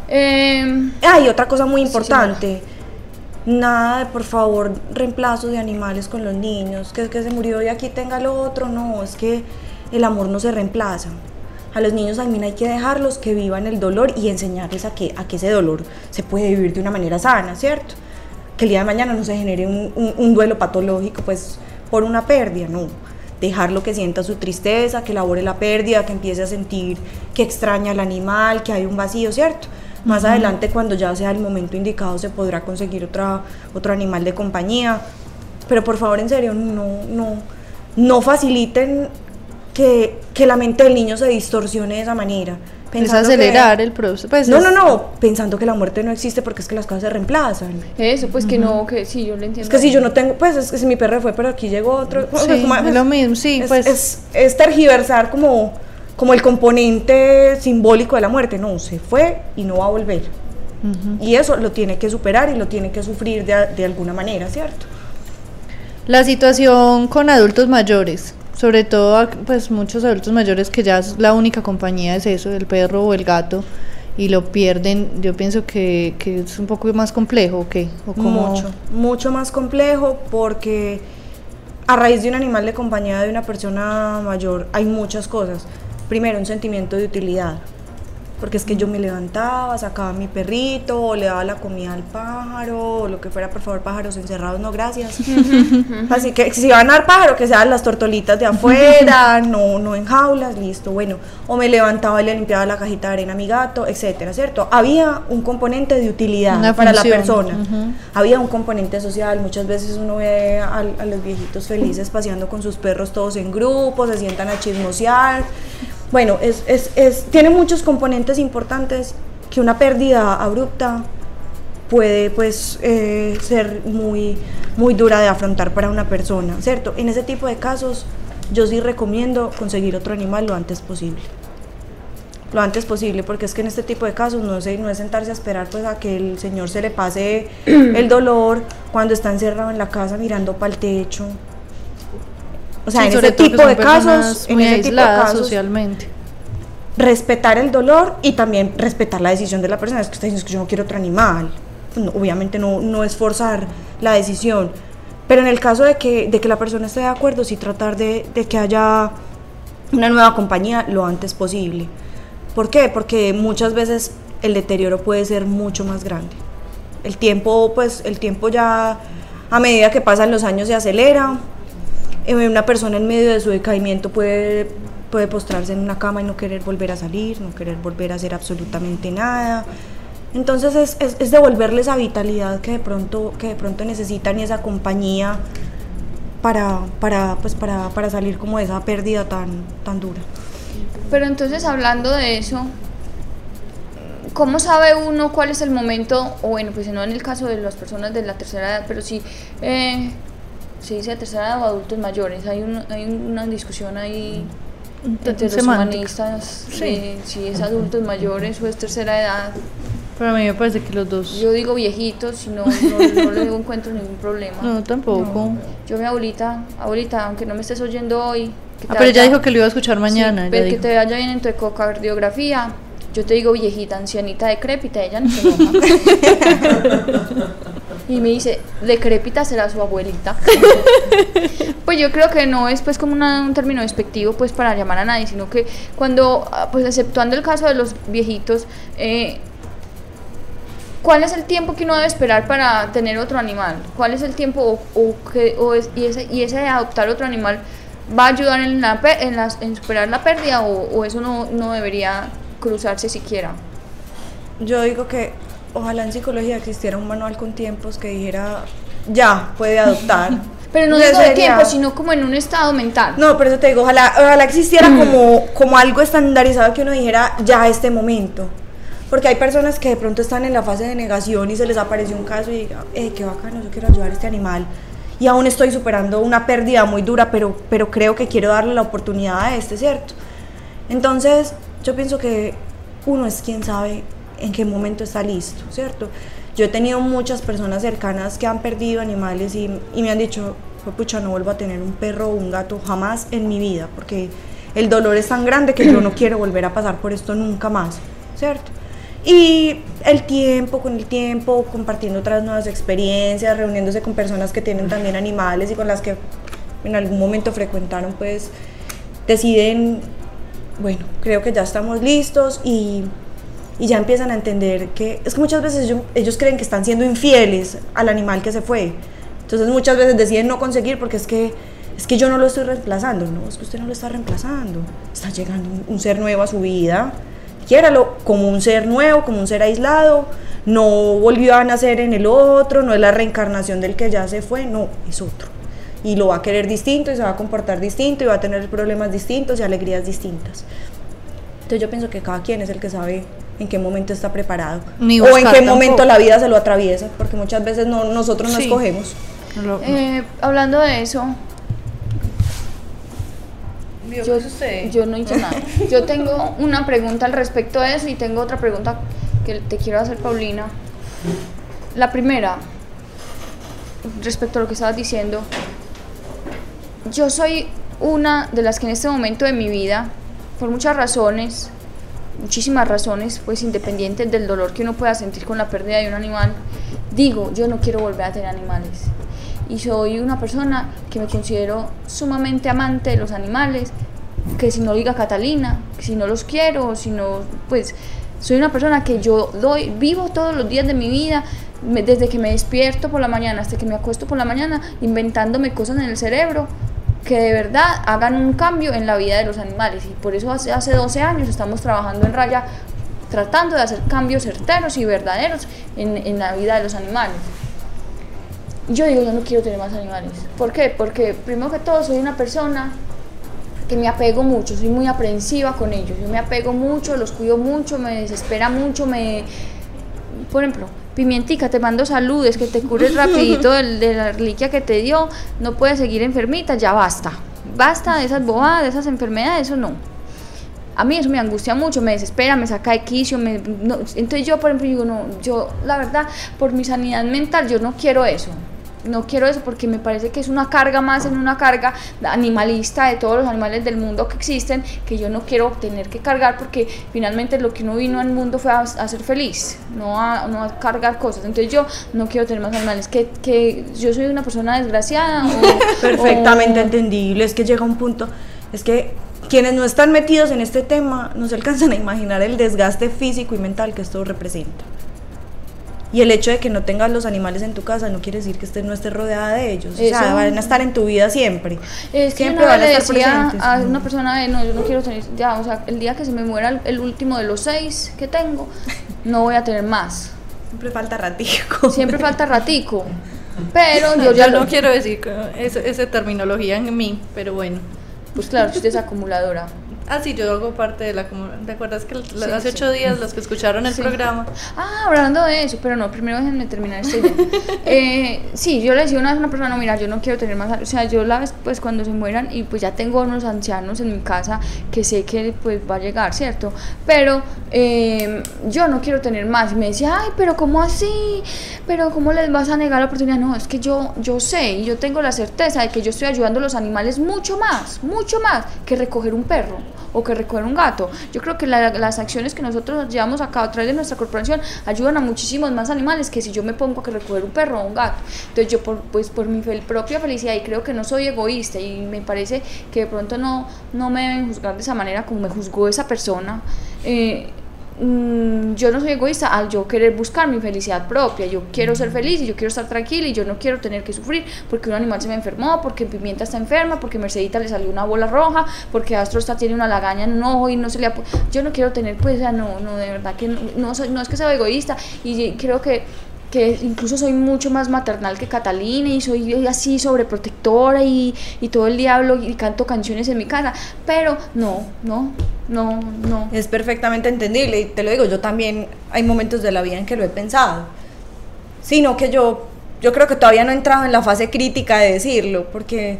Em, Ah, y otra cosa muy Sí, importante. Nada de, por favor, reemplazo de animales con los niños. Que es que se murió y aquí tenga lo otro. No, es que el amor no se reemplaza. A los niños también hay que dejarlos que vivan el dolor y enseñarles a que, a que ese dolor se puede vivir de una manera sana, ¿cierto? Que el día de mañana no se genere un, un- un duelo patológico, pues, por una pérdida, no. Dejarlo que sienta su tristeza, que elabore la pérdida, que empiece a sentir que extraña al animal, que hay un vacío, ¿cierto? Más adelante, cuando ya sea el momento indicado, se podrá conseguir otra, otro animal de compañía. Pero por favor, en serio, no, no, no faciliten que, que la mente del niño se distorsione de esa manera. Es que- acelerar el proceso. Pues no, es- no, no, pensando que la muerte no existe porque es que las cosas se reemplazan. eso, pues que no, que sí, yo lo entiendo. Es que si yo no tengo, pues es que si mi perro fue, pero aquí llegó otro. Sí, como- es lo mismo, sí, es, pues. es, es tergiversar como, como el componente simbólico de la muerte. No, se fue y no va a volver. Y eso lo tiene que superar y lo tiene que sufrir de, de alguna manera, ¿cierto? La situación con adultos mayores, sobre todo pues muchos adultos mayores que ya es la única compañía es eso, el perro o el gato y lo pierden, yo pienso que, que es un poco más complejo ¿o qué? ¿O Mucho, mucho más complejo porque a raíz de un animal de compañía de una persona mayor hay muchas cosas. Primero, un sentimiento de utilidad. Porque es que yo me levantaba, sacaba a mi perrito, o le daba la comida al pájaro, o lo que fuera, por favor, pájaros encerrados, no gracias. Así que si van a dar pájaro, que sean las tortolitas de afuera, no, no en jaulas, listo, bueno. O me levantaba y le limpiaba la cajita de arena a mi gato, etcétera, ¿cierto? Había un componente de utilidad Una para la persona. Había un componente social, muchas veces uno ve a, a los viejitos felices paseando con sus perros todos en grupo, se sientan a chismosear. Bueno, es, es, es- tiene muchos componentes importantes que una pérdida abrupta puede pues eh, ser muy, muy dura de afrontar para una persona, ¿cierto? En ese tipo de casos yo sí recomiendo conseguir otro animal lo antes posible lo antes posible, porque es que en este tipo de casos no, sé, no es sentarse a esperar pues a que el señor se le pase el dolor cuando está encerrado en la casa mirando para el techo. O sea, Sí, en ese tipo de casos, en ese tipo de casos, socialmente. respetar el dolor y también respetar la decisión de la persona. Es que está diciendo "Es que yo no quiero otro animal. Pues no, obviamente no, no es forzar la decisión. Pero en el caso de que, de que la persona esté de acuerdo, sí tratar de, de que haya una nueva compañía lo antes posible. ¿Por qué? Porque muchas veces el deterioro puede ser mucho más grande. El tiempo, pues, el tiempo ya a medida que pasan los años se acelera. Eh, Una persona en medio de su decaimiento puede, puede postrarse en una cama y no querer volver a salir, no querer volver a hacer absolutamente nada. Entonces es, es, es devolverle esa vitalidad que de pronto, que de pronto necesitan y esa compañía para, para, pues para, para salir como de esa pérdida tan, tan dura. Pero entonces hablando de eso, ¿cómo sabe uno cuál es el momento, o bueno, pues no en el caso de las personas de la tercera edad, pero sí, eh, se dice tercera edad o adultos mayores, hay, un- hay una discusión ahí entre los humanistas Sí. de si es adultos mayores o es tercera edad. Pero a mí me parece que los dos. Yo digo viejitos no, no, no le encuentro ningún problema. no, tampoco. Yo mi abuelita, abuelita, aunque no me estés oyendo hoy. que Ah, te pero ella vaya- dijo que lo iba a escuchar mañana. Sí, pero que dijo. te vaya bien en tu ecocardiografía. Yo te digo viejita, ancianita, decrépita, ella no se enoja. Y me dice, decrépita será su abuelita. pues yo creo que no es pues como una- un término despectivo pues para llamar a nadie, sino que cuando, ah, pues exceptuando el caso de los viejitos, eh, ¿Cuál es el tiempo que uno debe esperar para tener otro animal? ¿Cuál es el tiempo o, o que, o es- y, ese, y ese de adoptar otro animal va a ayudar en, la, en, las- en superar la pérdida o, o eso no, no debería cruzarse siquiera. Yo digo que ojalá en psicología existiera un manual con tiempos que dijera, ya, puede adoptar. Pero no digo de tiempo, sino como en un estado mental. No, por eso te digo, ojalá, ojalá existiera como, como algo estandarizado que uno dijera ya este momento. Porque hay personas que de pronto están en la fase de negación y se les apareció un caso y diga, eh, qué bacano, yo quiero ayudar a este animal. Y aún estoy superando una pérdida muy dura, pero, pero creo que quiero darle la oportunidad a este, ¿cierto? Entonces, yo pienso que uno es quien sabe en qué momento está listo, ¿cierto? Yo he tenido muchas personas cercanas que han perdido animales y, y me han dicho, "Fue pucha, no vuelvo a tener un perro o un gato jamás en mi vida, porque el dolor es tan grande que yo no quiero volver a pasar por esto nunca más, ¿cierto? Y el tiempo, con el tiempo, compartiendo otras nuevas experiencias, reuniéndose con personas que tienen también animales y con las que en algún momento frecuentaron, pues deciden, bueno, creo que ya estamos listos y, y ya empiezan a entender que es que muchas veces ellos, ellos creen que están siendo infieles al animal que se fue. Entonces muchas veces deciden no conseguir porque es que es que yo no lo estoy reemplazando, no, es que usted no lo está reemplazando. Está llegando un, un ser nuevo a su vida. Quiéralo como un ser nuevo, como un ser aislado. No volvió a nacer en el otro, no es la reencarnación del que ya se fue, no, es otro. Y lo va a querer distinto y se va a comportar distinto y va a tener problemas distintos y alegrías distintas. Entonces yo pienso que cada quien es el que sabe en qué momento está preparado Ni o en qué momento tampoco. la vida se lo atraviesa, porque muchas veces no, nosotros no Sí. escogemos. Eh, hablando de eso, ¿Vio yo, yo no hice nada. Yo tengo una pregunta al respecto de eso y tengo otra pregunta que te quiero hacer, Paulina. La primera, respecto a lo que estabas diciendo, yo soy una de las que en este momento de mi vida, por muchas razones, muchísimas razones, pues independientes del dolor que uno pueda sentir con la pérdida de un animal, digo, yo no quiero volver a tener animales. Y soy una persona que me considero sumamente amante de los animales, que si no diga Catalina, si no los quiero, si no, pues soy una persona que yo doy, vivo todos los días de mi vida, desde que me despierto por la mañana hasta que me acuesto por la mañana, inventándome cosas en el cerebro que de verdad hagan un cambio en la vida de los animales. Y por eso hace, hace 12 años estamos trabajando en Raya tratando de hacer cambios certeros y verdaderos en, en la vida de los animales. Yo digo, yo no quiero tener más animales. ¿Por qué? Porque primero que todo soy una persona que me apego mucho, soy muy aprensiva con ellos. Yo me apego mucho, los cuido mucho, me desespera mucho, me... Por ejemplo, Pimientica, te mando saludes, que te cures rapidito del- de la reliquia que te dio, no puedes seguir enfermita, ya basta. Basta de esas bobadas, de esas enfermedades, eso no. A mí eso me angustia mucho, me desespera, me saca de quicio, me, no, entonces yo por ejemplo digo, no, yo la verdad, por mi sanidad mental, yo no quiero eso. No quiero eso porque me parece que es una carga más en una carga animalista de todos los animales del mundo que existen que yo no quiero tener que cargar porque finalmente lo que uno vino al mundo fue a, a ser feliz, no a, no a cargar cosas. Entonces yo no quiero tener más animales, que, que yo soy una persona desgraciada. o- Perfectamente o- entendible, es que llega un punto, es que quienes no están metidos en este tema no se alcanzan a imaginar el desgaste físico y mental que esto representa. Y el hecho de que no tengas los animales en tu casa no quiere decir que estés, no estés rodeada de ellos. O sea, van a estar en tu vida siempre. Es que siempre van a estar presentes. a una persona de no, yo no quiero tener, ya, o sea, el día que se me muera el, último de los seis que tengo, no voy a tener más. Siempre falta ratico. Siempre falta ratico. Pero yo Yo, ya no lo- quiero decir esa terminología en mí, pero bueno. Pues claro, usted es acumuladora. Ah, sí, yo hago parte de la comunidad. ¿Te acuerdas que Sí, hace sí. ocho días los que escucharon el Sí. programa? Ah, hablando de eso, pero no, primero déjenme terminar esta idea. Eh, sí, yo le decía una vez a una persona, no, mira, yo no quiero tener más, o sea, yo la vez, pues cuando se mueran, y pues ya tengo unos ancianos en mi casa que sé que pues va a llegar, ¿cierto? Pero eh, yo no quiero tener más. Y me decía, ay, pero ¿cómo así? ¿Pero cómo les vas a negar la oportunidad? No, es que yo, yo sé y yo tengo la certeza de que yo estoy ayudando a los animales mucho más, mucho más que recoger un perro o que recoger un gato. Yo creo que la- las acciones que nosotros llevamos a cabo a través de nuestra corporación ayudan a muchísimos más animales que si yo me pongo a que recoger un perro o un gato. Entonces yo por, pues por mi fel- propia felicidad y creo que no soy egoísta y me parece que de pronto no, no me deben juzgar de esa manera como me juzgó esa persona. eh, mm, yo no soy egoísta al yo querer buscar mi felicidad propia. Yo quiero ser feliz y yo quiero estar tranquila y yo no quiero tener que sufrir porque un animal se me enfermó, porque Pimienta está enferma, porque Mercedita le salió una bola roja, porque Astro está tiene una lagaña en un ojo y no se le Yo no quiero tener, pues, o sea, no, no, de verdad que no, no, no es que sea egoísta y creo que que incluso soy mucho más maternal que Catalina y soy así sobreprotectora y, y todo el día hablo y canto canciones en mi casa, pero no, no, no, no. Es perfectamente entendible y te lo digo, yo también hay momentos de la vida en que lo he pensado. Sino que yo, yo creo que todavía no he entrado en la fase crítica de decirlo, porque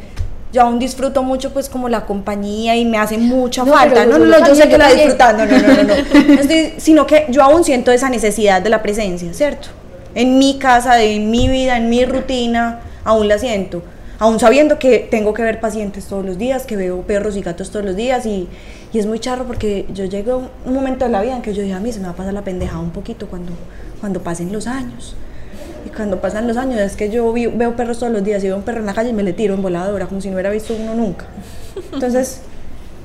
yo aún disfruto mucho pues como la compañía y me hace mucha No, falta. No, no, no, yo sé que la también. disfrutando, no, no, no, no. No sino que yo aún siento esa necesidad de la presencia, ¿cierto? En mi casa, en mi vida, en mi rutina, aún la siento. Aún sabiendo que tengo que ver pacientes todos los días, que veo perros y gatos todos los días y, y es muy charro porque yo llego a un momento de la vida en que yo dije, a mí se me va a pasar la pendejada un poquito cuando, cuando pasen los años. Y cuando pasan los años es que yo vi- veo perros todos los días y veo un perro en la calle y me le tiro en voladora como si no hubiera visto uno nunca. Entonces,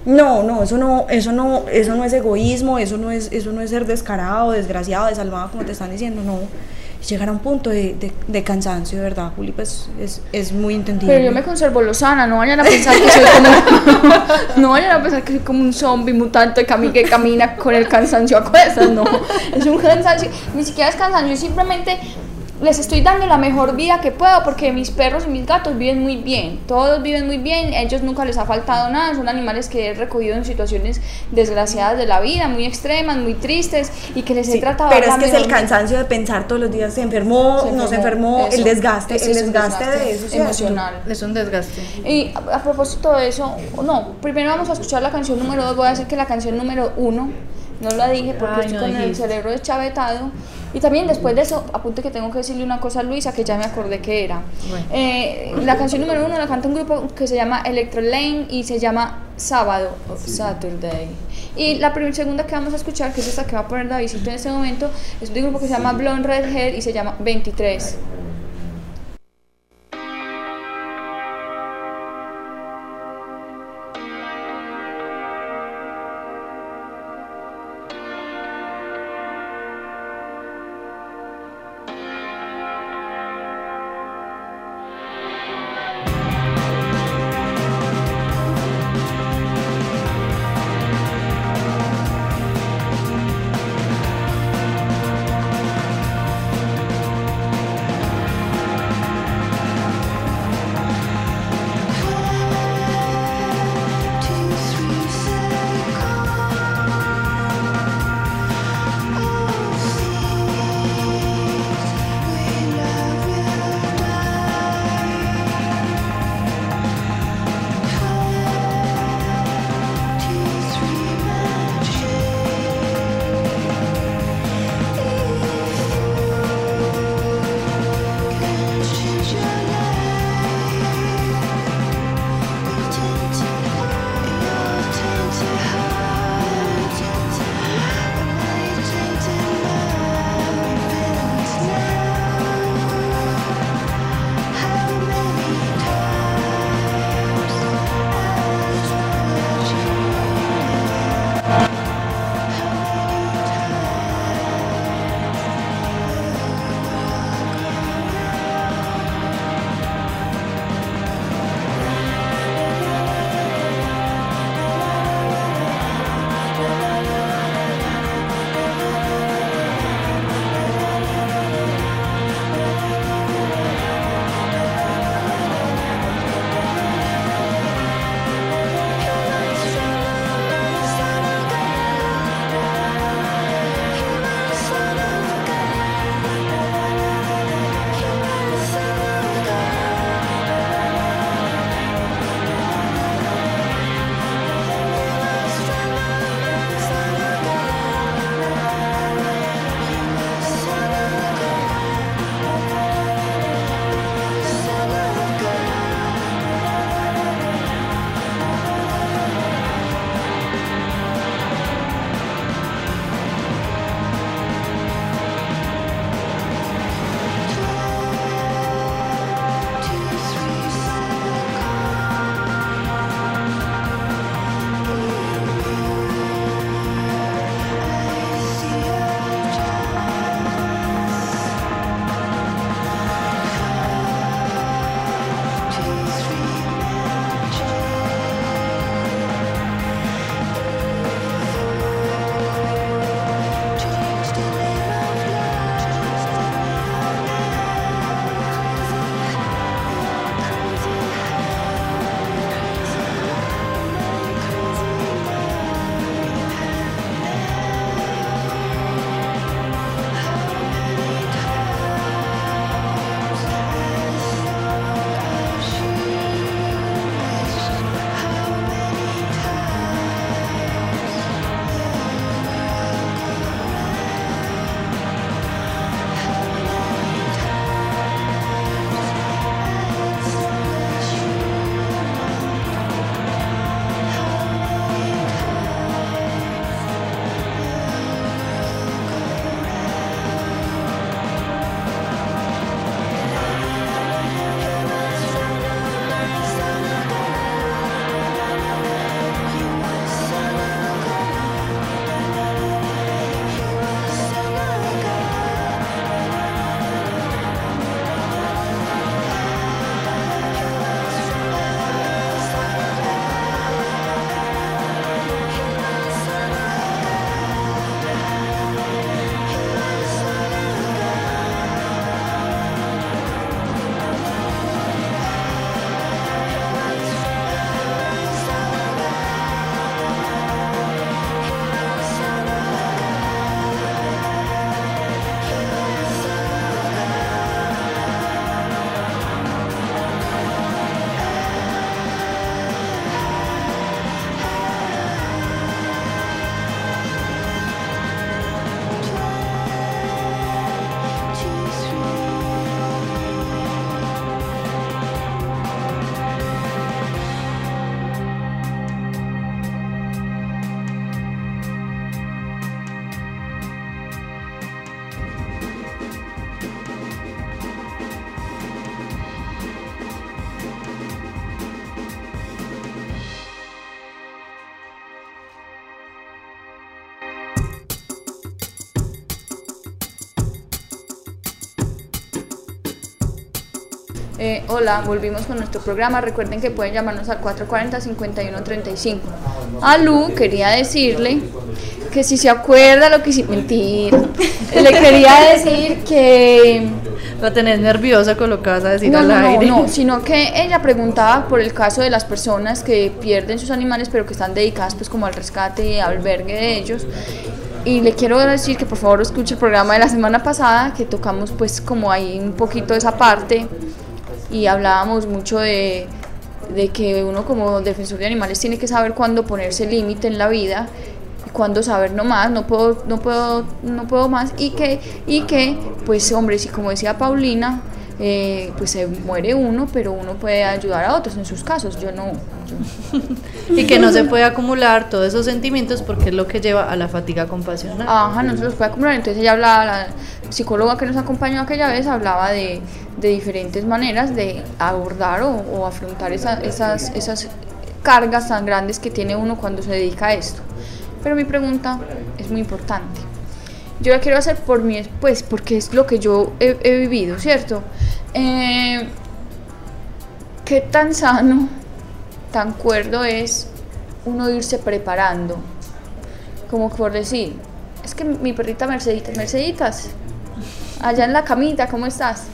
no, no, eso no, eso no, eso no es egoísmo, eso no es, eso no es ser descarado, desgraciado, desalmado como te están diciendo, no. Llegar a un punto de, de- de cansancio, verdad, Juli, pues es, es muy entendible. Pero yo me conservo lozana, no vayan a pensar que soy como no vayan a pensar que soy como un zombie mutante que, camina con el cansancio a cuestas, no, es un cansancio, ni siquiera es cansancio, simplemente les estoy dando la mejor vida que puedo porque mis perros y mis gatos viven muy bien, todos viven muy bien, ellos nunca les ha faltado nada, son animales que he recogido en situaciones desgraciadas de la vida, muy extremas, muy tristes y que les he Sí, tratado pero es que es el cansancio de pensar todos los días, se enfermó, Se no se enfermó, enfermó, el desgaste, el es un desgaste, de eso, emocional. Es un desgaste. Y a, a propósito de eso, no, primero vamos a escuchar la canción número dos. Voy a decir que la canción número uno, no la dije porque Ay, estoy no con el cerebro deschavetado. Y también después de eso, apunte que tengo que decirle una cosa a Luisa que ya me acordé que era. Bueno. Eh, la canción número uno la canta un grupo que se llama Electro Lane y se llama Sábado, o Saturday. Y la primera segunda que vamos a escuchar, que es esta que va a poner Davidito en este momento, es de un grupo que se llama Blonde Redhead y se llama 23. Hola, volvimos con nuestro programa. Recuerden que pueden llamarnos al 440-5135. A Lu quería decirle que si se acuerda lo que hicimos. Mentira. Le quería decir que. La tenés nerviosa con lo que vas a decir No, al no, no, aire. no, sino que ella preguntaba por el caso de las personas que pierden sus animales pero que están dedicadas pues como al rescate y albergue de ellos. Y le quiero decir que por favor escuche el programa de la semana pasada que tocamos pues como ahí un poquito esa parte y hablábamos mucho de, de que uno como defensor de animales tiene que saber cuándo ponerse límite en la vida y cuándo saber no más, no puedo, no puedo, no puedo más y que, y que pues hombre, si como decía Paulina, eh, pues se muere uno, pero uno puede ayudar a otros en sus casos, yo no. yo- Y que no se puede acumular todos esos sentimientos porque es lo que lleva a la fatiga compasional. Ajá, no se los puede acumular. Entonces ella hablaba, la psicóloga que nos acompañó aquella vez, hablaba de, de diferentes maneras de abordar o, afrontar esa- esas, esas cargas tan grandes que tiene uno cuando se dedica a esto. Pero mi pregunta es muy importante. Yo la quiero hacer por mí, pues, porque es lo que yo he, he vivido, ¿cierto? Eh, ¿Qué tan sano, tan cuerdo es uno irse preparando? como por decir, es que mi perrita Merceditas, Merceditas, allá en la camita, ¿cómo estás?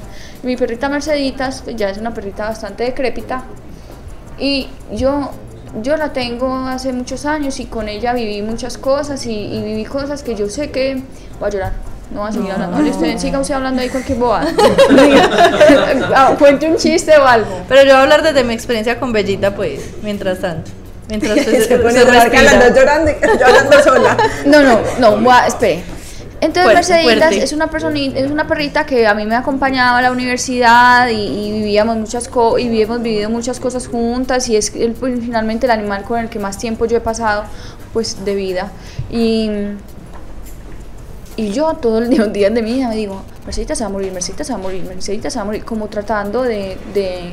Mi perrita Merceditas pues, ya es una perrita bastante decrépita y yo, yo la tengo hace muchos años y con ella viví muchas cosas y, y viví cosas que yo sé que voy a llorar. No voy a seguir hablando. No, usted, siga usted hablando ahí cualquier boba. Ah, Cuente un chiste o algo. Pero yo voy a hablar desde mi experiencia con Bellita, pues, mientras tanto. Mientras usted Se se respira. hablando llorando, hablando sola. No, no, no, voy a- espere. Entonces Fuerte, Merceditas fuerte. es una personi- es una perrita que a mí me acompañaba a la universidad y, y vivíamos muchas co y hemos vivido muchas cosas juntas y es el, pues, finalmente el animal con el que más tiempo yo he pasado pues de vida y y yo todo el día, día de mi vida me digo, Mercedita se va a morir, Mercedita se va a morir, Mercedita se va a morir, como tratando de, de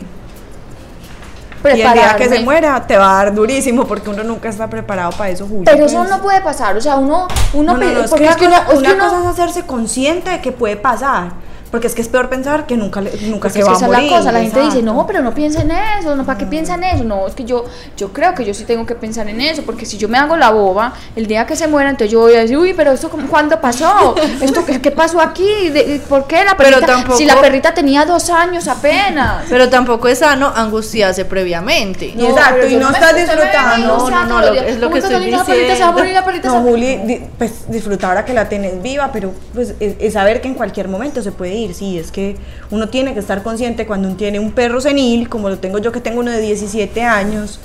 Y el día que se muera te va a dar durísimo porque uno nunca está preparado para eso, Julio. Pero pues. eso no puede pasar, o sea, uno, uno, No, no, pe- no, es que porque una, es que cosa, uno- es que una uno- cosa es hacerse consciente de que puede pasar. Porque es que es peor pensar que nunca, le- nunca Porque se es va que esa a es morir. la cosa, la gente dice, exacto. no, pero no piensa en eso, no, ¿para qué piensa en eso? No, es que yo, yo creo que yo sí tengo que pensar en eso, porque si yo me hago la boba, el día que se muera, entonces yo voy a decir, uy, pero esto, cómo- ¿cuándo pasó? ¿Esto qué, qué pasó aquí? ¿De- de- ¿Por qué la Pero perrita? tampoco- Si la perrita tenía dos años apenas. Pero tampoco es sano angustiarse previamente. Y exacto, pero y no me- estás disfrutando. No, no, no, lo- es lo ¿cómo que estoy saliendo La perrita se va a morir, la perrita se No, a Juli, di- pues disfrutar ahora que la tenés viva, pero pues es, es saber que en cualquier momento se puede ir. Sí, es que uno tiene que estar consciente cuando uno tiene un perro senil, como lo tengo yo que tengo uno de 17 años,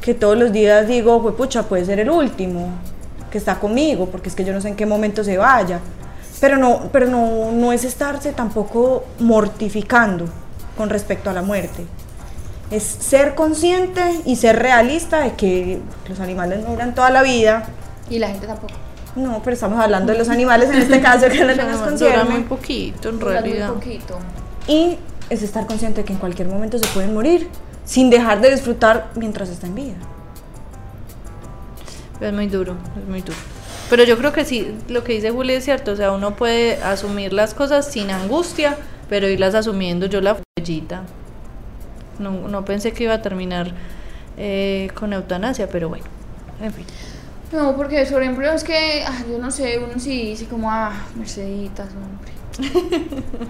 que todos los días digo, pues pucha, puede ser el último que está conmigo, porque es que yo no sé en qué momento se vaya. Pero no, pero no, no es estarse tampoco mortificando con respecto a la muerte. Es ser consciente y ser realista de que los animales no duran toda la vida, Y la gente tampoco. No, pero estamos hablando de los animales en este caso que no nos Dura muy poquito, en Dura muy realidad. poquito. Y es estar consciente de que en cualquier momento se pueden morir sin dejar de disfrutar mientras está en vida. Es muy duro, es muy duro. Pero yo creo que sí, lo que dice Juli es cierto, o sea, uno puede asumir las cosas sin angustia, pero irlas asumiendo. Yo la bellita. No, no pensé que iba a terminar eh, con eutanasia, pero bueno, en fin. No, porque por ejemplo es que, ah, yo no sé, uno sí dice como, ah, Merceditas, hombre.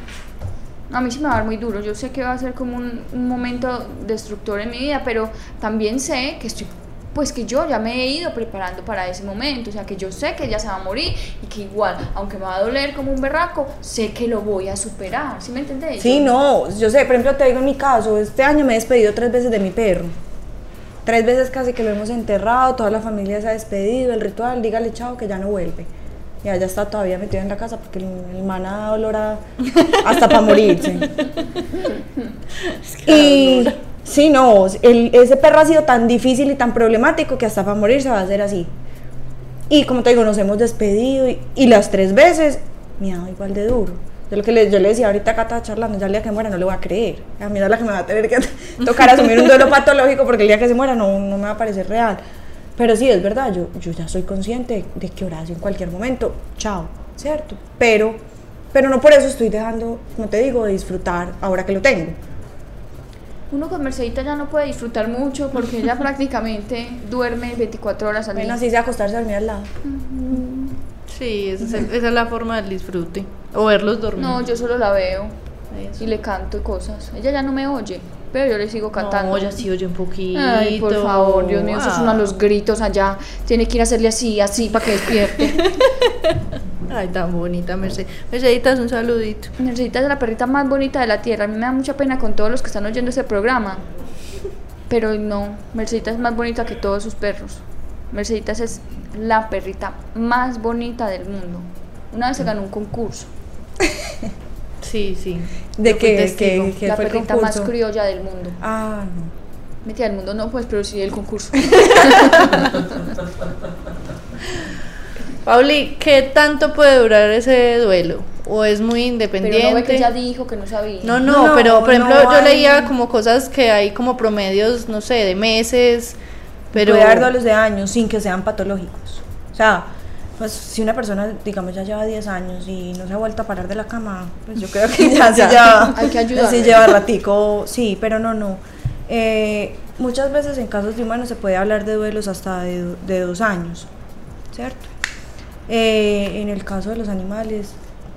A mí sí me va a dar muy duro. Yo sé que va a ser como un, un momento destructor en mi vida, pero también sé que estoy, pues que yo ya me he ido preparando para ese momento. O sea, que yo sé que ella se va a morir y que igual, aunque me va a doler como un berraco, sé que lo voy a superar. ¿Sí me entendés? Sí, no, yo sé, por ejemplo, te digo en mi caso, este año me he despedido tres veces de mi perro. Tres veces casi que lo hemos enterrado, toda la familia se ha despedido, el ritual, dígale chao que ya no vuelve. Y allá está todavía metido en la casa porque el, el man da dolor a- hasta para morirse. y sí, no, el- ese perro ha sido tan difícil y tan problemático que hasta para morirse va a ser así. Y como te digo, nos hemos despedido y, y las tres veces me ha dado igual de duro. Yo, lo que le, yo le decía ahorita acá estaba charlando, ya el día que muera no le voy a creer. A mí es la que me va a tener que tocar asumir un duelo patológico porque el día que se muera no, no me va a parecer real. Pero sí, es verdad, yo, yo ya soy consciente de que Horacio en cualquier momento, chao, ¿cierto? Pero, pero no por eso estoy dejando, como te digo, de disfrutar ahora que lo tengo. Uno con Mercedita ya no puede disfrutar mucho porque ella prácticamente duerme 24 horas al Bueno, día. así sea acostarse a dormir al lado. Sí, esa es, el- esa es la forma del disfrute. O verlos dormir. No, yo solo la veo Eso. y le canto cosas. Ella ya no me oye, pero yo le sigo cantando. No, ya sí oye un poquito. Ay, por favor, Dios mío, eso Ah. son los gritos allá. Tiene que ir a hacerle así, así para que despierte. Ay, tan bonita, Mercedes. Merceditas, un saludito. Mercedita es la perrita más bonita de la tierra. A mí me da mucha pena con todos los que están oyendo este programa. Pero no, Mercedita es más bonita que todos sus perros. Merceditas es la perrita más bonita del mundo. Una vez se ganó un concurso. Sí, sí. ¿De Yo qué? ¿Qué- qué la fue el perrita más criolla del mundo. Ah, no. Mentira, del mundo no, pues, pero sí el concurso. Pauli, ¿qué tanto puede durar ese duelo? ¿O es muy pero independiente? no ve que ella dijo que no sabía. No, no, No, pero por ejemplo no yo hay- leía como cosas que hay como promedios, no sé, de meses, pero Puede haber duelos de años sin que sean patológicos. O sea, pues si una persona, digamos, ya lleva 10 años y no se ha vuelto a parar de la cama, pues yo creo que ya, Ya. lleva, Hay que sí lleva ratico, sí, pero no, no. Eh, muchas veces en casos de humanos se puede hablar de duelos hasta de, de dos años, ¿cierto? Eh, en el caso de los animales,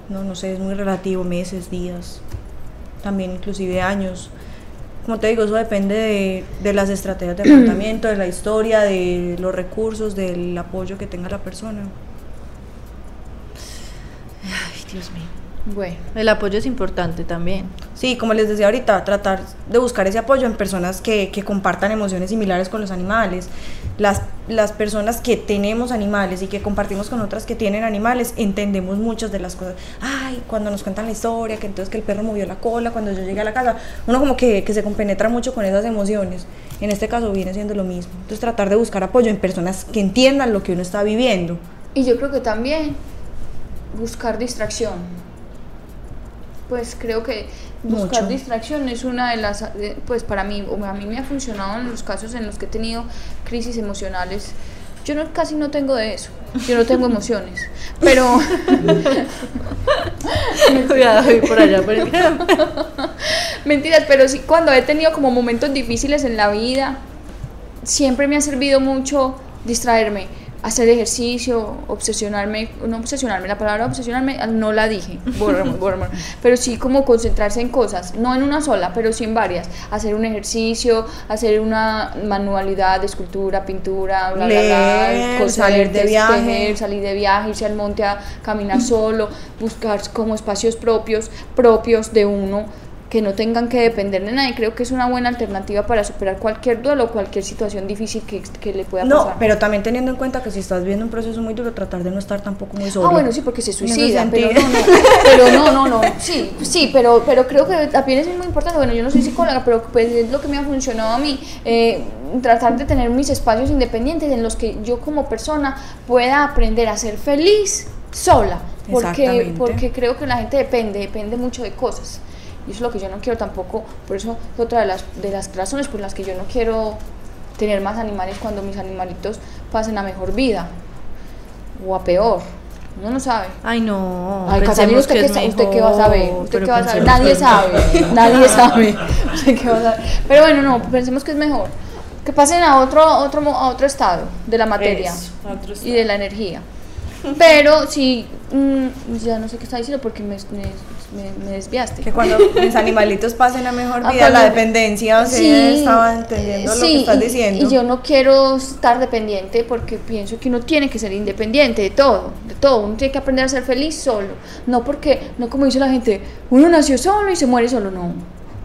no, no sé, es muy relativo, meses, días, también inclusive años. Como te digo, eso depende de, las estrategias de tratamiento, de la historia, de los recursos, del apoyo que tenga la persona. ay, Dios mío. Bueno, El apoyo es importante también. Sí, como les decía ahorita, tratar de buscar ese apoyo en personas que, que compartan emociones similares con los animales. Las, las personas que tenemos animales y que compartimos con otras que tienen animales, entendemos muchas de las cosas. Ay, cuando nos cuentan la historia, que entonces que el perro movió la cola cuando yo llegué a la casa, uno como que, que se compenetra mucho con esas emociones. En este caso viene siendo lo mismo. Entonces tratar de buscar apoyo en personas que entiendan lo que uno está viviendo. y yo creo que también buscar distracción. Pues creo que buscar Mucho. distracción es una de las, eh, pues para mí, o a mí me ha funcionado en los casos en los que he tenido crisis emocionales. Yo no, casi no tengo de eso, yo no tengo emociones, pero Cuidado, voy por allá. por Mentiras, pero sí, cuando he tenido como momentos difíciles en la vida, siempre me ha servido mucho distraerme, hacer ejercicio, obsesionarme, no obsesionarme, la palabra obsesionarme no la dije, borramos, borramos, pero sí como concentrarse en cosas, no en una sola, pero sí en varias, hacer un ejercicio, hacer una manualidad de escultura, pintura, bla, bla, bla, coser, salir de viaje. tejer, salir de viaje, irse al monte a caminar solo, buscar como espacios propios, propios de uno, que no tengan que depender de nadie. Creo que es una buena alternativa para superar cualquier duelo o cualquier situación difícil que, que le pueda No, pasar. pero también teniendo en cuenta que si estás viendo un proceso muy duro, tratar de no estar tampoco muy solo. Ah, bueno, sí, porque se suicida, pero no, no, pero no, no, no, sí, sí, pero, pero creo que también es muy importante, bueno, yo no soy psicóloga, pero pues es lo que me ha funcionado a mí, eh, tratar de tener mis espacios independientes en los que yo como persona pueda aprender a ser feliz sola, porque, porque creo que la gente depende, depende mucho de cosas, y eso es lo que yo no quiero tampoco, por eso es otra de las, de las razones por las que yo no quiero tener más animales cuando mis animalitos pasen a mejor vida, o a peor, uno no sabe. Ay, no. Ay, Catalina, ¿usted, que qué, ¿usted qué va a saber? ¿Usted qué va a saber? Nadie sabe, nadie sabe. ¿Usted qué va a saber? Pero bueno, no, pensemos que es mejor. Que pasen a otro, a otro, mo- a otro estado de la materia Eso, y de la energía. Pero sí, mm, ya no sé qué está diciendo porque me, me, desviaste. Que cuando mis animalitos pasen a mejor vida, la dependencia, o sea, Sí, estaba entendiendo lo que estás y- diciendo. Y yo no quiero estar dependiente porque pienso que uno tiene que ser independiente de todo, de todo. Uno tiene que aprender a ser feliz solo. No porque, no como dice la gente, uno nació solo y se muere solo. No,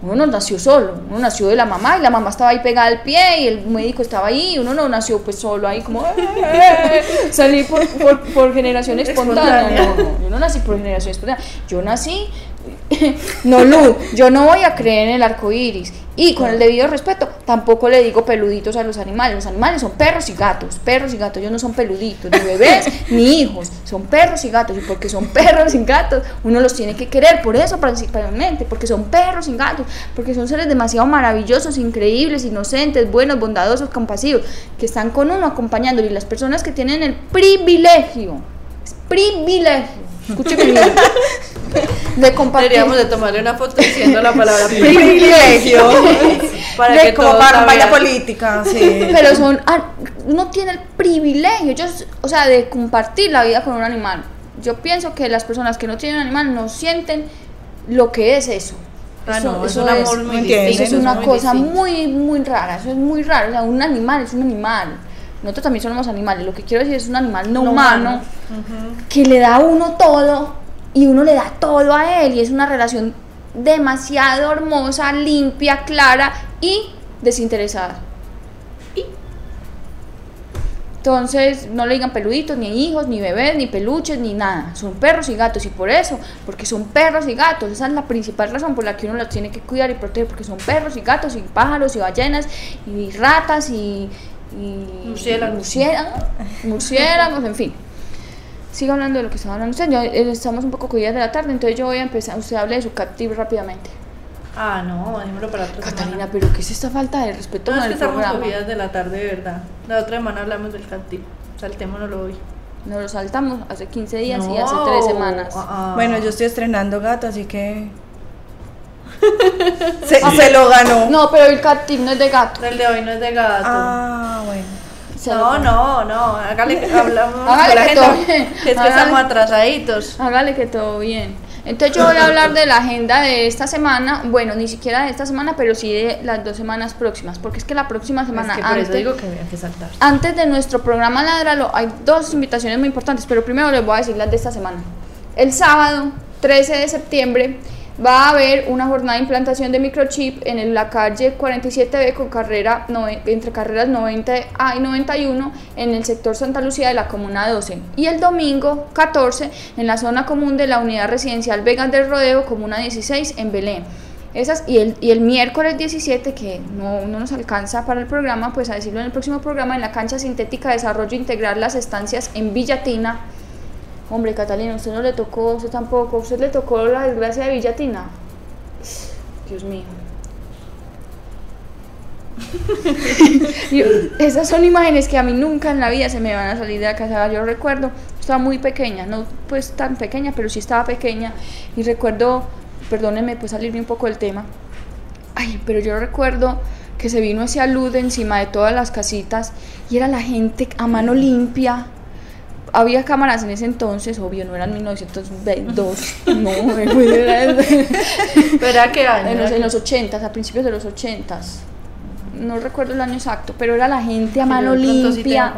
uno no nació solo. Uno nació de la mamá y la mamá estaba ahí pegada al pie y el médico estaba ahí. y Uno no nació pues solo ahí como salir por, por, por generación espontánea. No, no, yo no nací por generación espontánea. Yo nací no, Lu, yo no voy a creer en el arco iris. Y con el debido respeto, tampoco le digo peluditos a los animales. Los animales son perros y gatos. Perros y gatos, ellos no son peluditos, ni bebés, ni hijos. Son perros y gatos. Y porque son perros y gatos, uno los tiene que querer. Por eso, principalmente, porque son perros y gatos. Porque son seres demasiado maravillosos, increíbles, inocentes, buenos, bondadosos, compasivos, que están con uno acompañándolo. Y las personas que tienen el privilegio, es privilegio, escúcheme bien, de compartir. Deberíamos de tomarle una foto diciendo la palabra privilegio. Para de- que como campaña política, sí. pero son ah, uno tiene el privilegio ellos o sea de compartir la vida con un animal yo pienso que las personas que no tienen animal no sienten lo que es eso Ah, Eso- no, es eso un es- amor muy entiendo, eso distinto. es una muy cosa distinto. muy muy rara eso es muy raro o sea un animal es un animal nosotros también somos animales lo que quiero decir es un animal no, No humano humano. que le da a uno todo y uno le da todo a él y es una relación demasiado hermosa, limpia, clara y desinteresada. Entonces, no le digan peluditos, ni hijos, ni bebés, ni peluches, ni nada. Son perros y gatos y por eso, porque son perros y gatos, esa es la principal razón por la que uno los tiene que cuidar y proteger, porque son perros y gatos y pájaros y ballenas y ratas y, y Murciélagos. murciélagos, murciélagos, en fin. Siga hablando de lo que estaba hablando usted. Ya, eh, estamos un poco cogidas de la tarde, entonces yo voy a empezar. Usted hable de su captivo rápidamente. Ah, no, dejémoslo para otra Catalina, semana. pero ¿qué es esta falta de respeto No, es que el estamos programa? cogidas de la tarde, de verdad. La otra semana hablamos del cantivo. Saltémonoslo hoy. Nos lo saltamos hace 15 días y hace 3 semanas. ah. Bueno, yo estoy estrenando gato, así que. se, se lo ganó. No, pero el captivo no es de gato. El de hoy no es de gato. Ah, bueno. No, no, no. Hágale, hablamos Hágale la que agenda, todo bien. que es que estamos atrasaditos. Hágale que todo bien. Entonces yo voy a hablar de la agenda de esta semana, bueno, ni siquiera de esta semana, pero sí de las dos semanas próximas, porque es que la próxima semana es que por antes, eso digo que había que saltar. antes de nuestro programa Ladralo hay dos invitaciones muy importantes, pero primero les voy a decir las de esta semana. El sábado 13 de septiembre va a haber una jornada de implantación de microchip en la calle 47B con carrera entre carreras 90A y 91 en el sector Santa Lucía de la Comuna 12 y el domingo 14 en la zona común de la unidad residencial Vegas del Rodeo Comuna 16 en Belén. Esas, y, el, y el miércoles 17, que no, no nos alcanza para el programa, pues a decirlo en el próximo programa, en la cancha sintética Desarrollo Integral Las Estancias en Villatina. Hombre, Catalina, usted no le tocó, usted tampoco, usted le tocó la desgracia de Villatina. Dios mío. Esas son imágenes que a mí nunca en la vida se me van a salir de la casa. Yo recuerdo, estaba muy pequeña, no pues tan pequeña, pero sí estaba pequeña. Y recuerdo, perdónenme, pues salirme un poco del tema. Ay, pero yo recuerdo que se vino ese alud encima de todas las casitas y era la gente a mano limpia. Había cámaras en ese entonces, obvio, no eran 1902, no, era- ¿Verá qué año? en los, en los 80, a principios de los 80. No recuerdo el año exacto, pero era la gente a mano pronto sí limpia,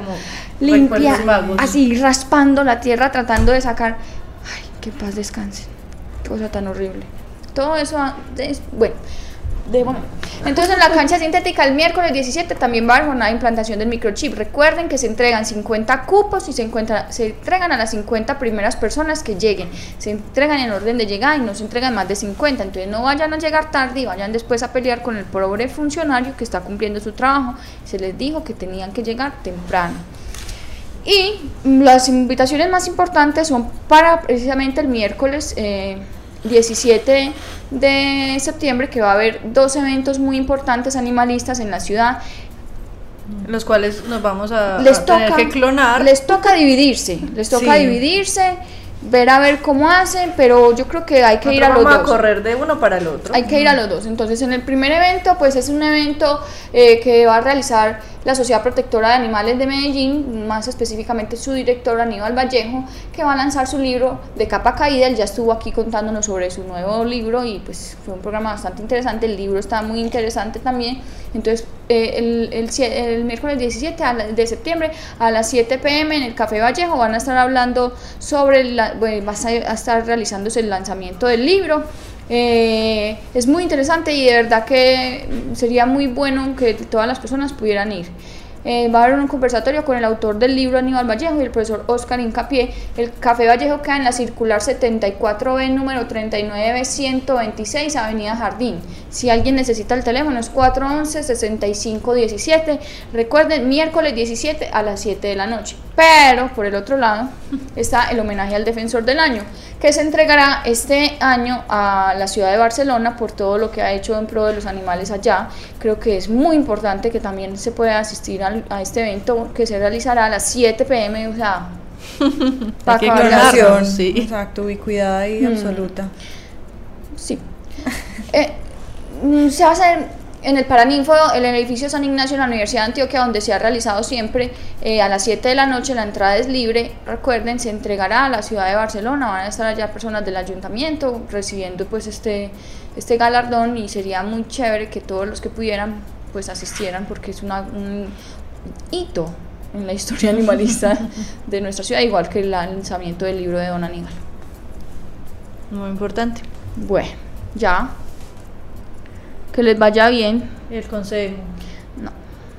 limpia, así raspando la tierra, tratando de sacar. Ay, que paz descansen. Qué cosa tan horrible. Todo eso, es, bueno. De, bueno. Entonces en la cancha sintética el miércoles 17 también va a haber jornada implantación del microchip. Recuerden que se entregan 50 cupos y se, encuentra, se entregan a las 50 primeras personas que lleguen. Se entregan en orden de llegada y no se entregan más de 50. Entonces no vayan a llegar tarde y vayan después a pelear con el pobre funcionario que está cumpliendo su trabajo. Se les dijo que tenían que llegar temprano. Y las invitaciones más importantes son para precisamente el miércoles eh, 17 de septiembre, que va a haber dos eventos muy importantes animalistas en la ciudad. Los cuales nos vamos a, Les a tener toca, que clonar. les toca dividirse, les toca Sí. dividirse, ver a ver cómo hacen, pero yo creo que hay que ir a los vamos dos. a correr de uno para el otro. Hay que ir a los dos. Entonces, en el primer evento, pues es un evento eh, que va a realizar la Sociedad Protectora de Animales de Medellín, más específicamente su director Aníbal Vallejo, que va a lanzar su libro de capa caída. Él ya estuvo aquí contándonos sobre su nuevo libro y pues fue un programa bastante interesante. El libro está muy interesante también. Entonces, eh, el, el el miércoles 17 a la- de septiembre a las 7 pm en el Café Vallejo van a estar hablando sobre, la, bueno, va a estar- realizándose el lanzamiento del libro. Eh, es muy interesante y de verdad que sería muy bueno que todas las personas pudieran ir. Eh, va a haber un conversatorio con el autor del libro Aníbal Vallejo y el profesor Oscar Incapié. El Café Vallejo queda en la circular 74B, número 39B126, Avenida Jardín. Si alguien necesita el teléfono es 411-6517. Recuerden, miércoles 17 a las 7 de la noche. Pero por el otro lado está el homenaje al defensor del año, que se entregará este año a la ciudad de Barcelona por todo lo que ha hecho en pro de los animales allá. Creo que es muy importante que también se pueda asistir al- a este evento que se realizará a las 7 pm, o sea, para. Relación, sí. Exacto, ubicuidad y Mm. absoluta. Sí. Eh, mm, se va a hacer en el Paraninfo, en el edificio San Ignacio de la Universidad de Antioquia, donde se ha realizado siempre eh, a las 7 de la noche, la entrada es libre. Recuerden, se entregará a la ciudad de Barcelona, van a estar allá personas del ayuntamiento recibiendo pues este, este galardón y sería muy chévere que todos los que pudieran pues asistieran porque es una, un hito en la historia animalista de nuestra ciudad, igual que el lanzamiento del libro de Don Aníbal. Muy importante. Bueno, ya. Que les vaya bien. El consejo. No,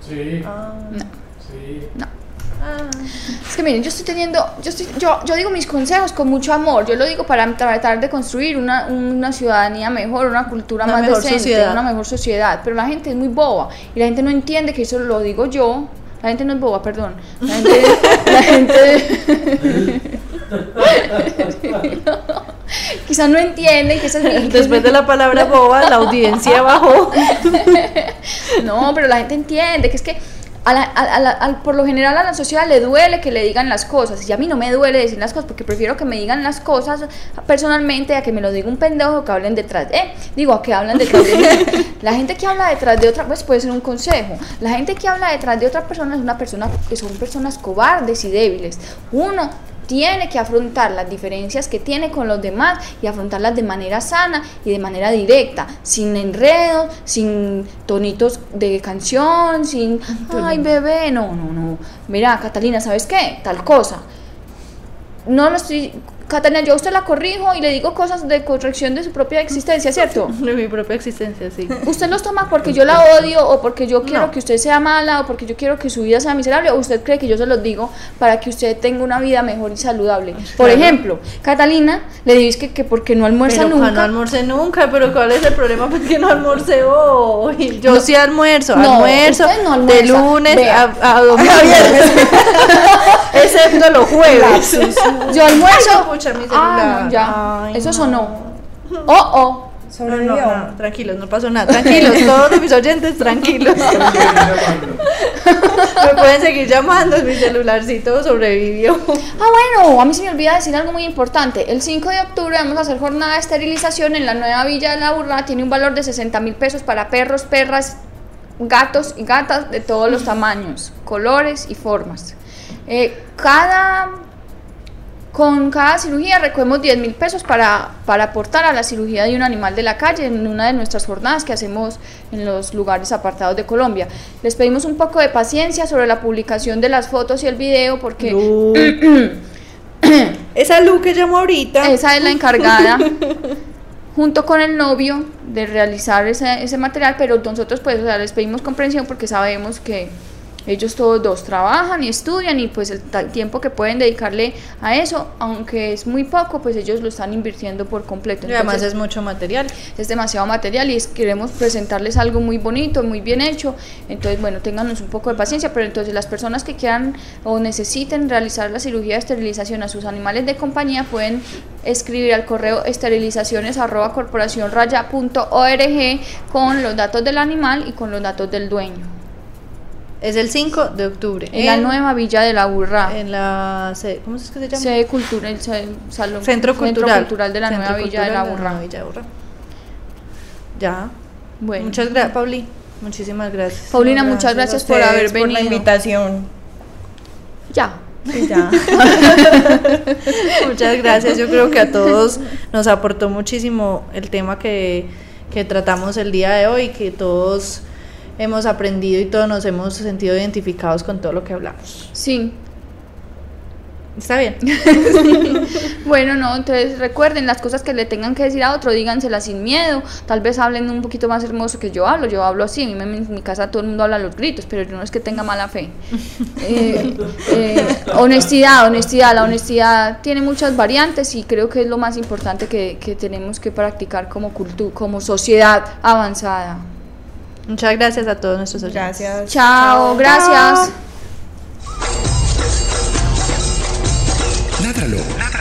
Sí, Ah, no, sí. no. Es que miren, yo estoy teniendo, yo, estoy, yo, yo digo mis consejos con mucho amor, yo lo digo para tratar de construir una, una ciudadanía mejor, una cultura Una más mejor decente, sociedad. una mejor sociedad, pero la gente es muy boba y la gente no entiende que eso lo digo yo, la gente no es boba, perdón, la gente, la gente quizás no entiende que esa es Después de la palabra boba, la audiencia bajó. No, pero la gente entiende que es que a la- a- a la- por lo general a la sociedad le duele que le digan las cosas y a mí no me duele decir las cosas porque prefiero que me digan las cosas personalmente a que me lo diga un pendejo que hablen detrás de, digo, a que hablan detrás de mí. La gente que habla detrás de otra, pues puede ser un consejo. La gente que habla detrás de otra persona es una persona que son personas cobardes y débiles. Uno tiene que afrontar las diferencias que tiene con los demás y afrontarlas de manera sana y de manera directa, sin enredos, sin tonitos de canción, sin, ay bebé, no, no, no. Mira, Catalina, ¿sabes qué? Tal cosa. No lo estoy... Catalina, yo a usted la corrijo y le digo cosas de corrección de su propia existencia, ¿cierto? De mi propia existencia, sí. ¿Usted los toma porque yo la odio o porque yo quiero No. que usted sea mala o porque yo quiero que su vida sea miserable o usted cree que yo se los digo para que usted tenga una vida mejor y saludable? Por ejemplo, Catalina le dices que, que porque no almuerza Pero nunca. no almorcé nunca, pero ¿cuál es el problema? Pues que no almorcé hoy. Yo No. sí almuerzo, No, almuerzo no de lunes a, a domingo. Excepto los jueves. Yo almuerzo. Mi ah, no, ya. Ay, Eso no. sonó. Oh, oh. No, Sobrevivió. no, no, tranquilos, no pasó nada. Tranquilos, todos mis oyentes, tranquilos. Me pueden seguir llamando, mi celularcito sobrevivió. Ah, bueno, a mí se me olvida decir algo muy importante. El 5 de octubre vamos a hacer jornada de esterilización en la nueva Villa de la Burra. Tiene un valor de 60 mil pesos para perros, perras, gatos y gatas de todos los tamaños, colores y formas. Eh, cada, con cada cirugía recogemos 10 mil pesos para, para aportar a la cirugía de un animal de la calle en una de nuestras jornadas que hacemos en los lugares apartados de Colombia. Les pedimos un poco de paciencia sobre la publicación de las fotos y el video porque... Esa Lu que llamó ahorita. Esa es la encargada, junto con el novio, de realizar ese, ese material, pero nosotros pues o sea, les pedimos comprensión porque sabemos que ellos todos dos trabajan y estudian y pues el tiempo que pueden dedicarle a eso, aunque es muy poco, pues ellos lo están invirtiendo por completo. Y además es mucho material. es demasiado material y es- queremos presentarles algo muy bonito, muy bien hecho. Entonces, bueno, ténganos un poco de paciencia, pero entonces las personas que quieran o necesiten realizar la cirugía de esterilización a sus animales de compañía pueden escribir al correo esterilizaciones arroba corporación raya punto org con los datos del animal y con los datos del dueño. Es el 5 de octubre. En, la nueva Villa de la Burra. En la. ¿Cómo es que se llama? Sede cultura, el se- salón, Centro Cultural. Cultural de la Centro nueva Villa de la Burra. nueva Villa de Burra. Ya. Bueno. Muchas gracias, Pauli. Muchísimas gracias. Paulina, muchas gracias por haber por la venido. invitación. Ya. Ya. Muchas gracias. Yo creo que a todos nos aportó muchísimo el tema que, que tratamos el día de hoy, que todos hemos aprendido y todos nos hemos sentido identificados con todo lo que hablamos. Sí, Está bien. Bueno, no, entonces recuerden las cosas que le tengan que decir a otro, díganselas sin miedo. Tal vez hablen un poquito más hermoso que yo hablo. Yo hablo así. Mí me- en mi casa todo el mundo habla a los gritos, pero yo no es que tenga mala fe. Eh, eh, honestidad, honestidad. La honestidad tiene muchas variantes y creo que es lo más importante que, que tenemos que practicar como cultura, como sociedad avanzada. Muchas gracias a todos nuestros oyentes. Gracias. Chao, gracias. Ládralo,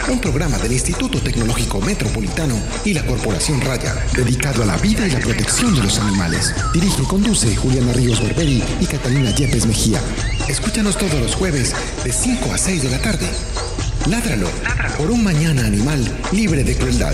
un programa del Instituto Tecnológico Metropolitano y la Corporación Raya, dedicado a la vida y la protección de los animales. Dirige y conduce Juliana Ríos Berberi y Catalina Yepes Mejía. Escúchanos todos los jueves de 5 a 6 de la tarde. Ládralo, por un mañana animal libre de crueldad.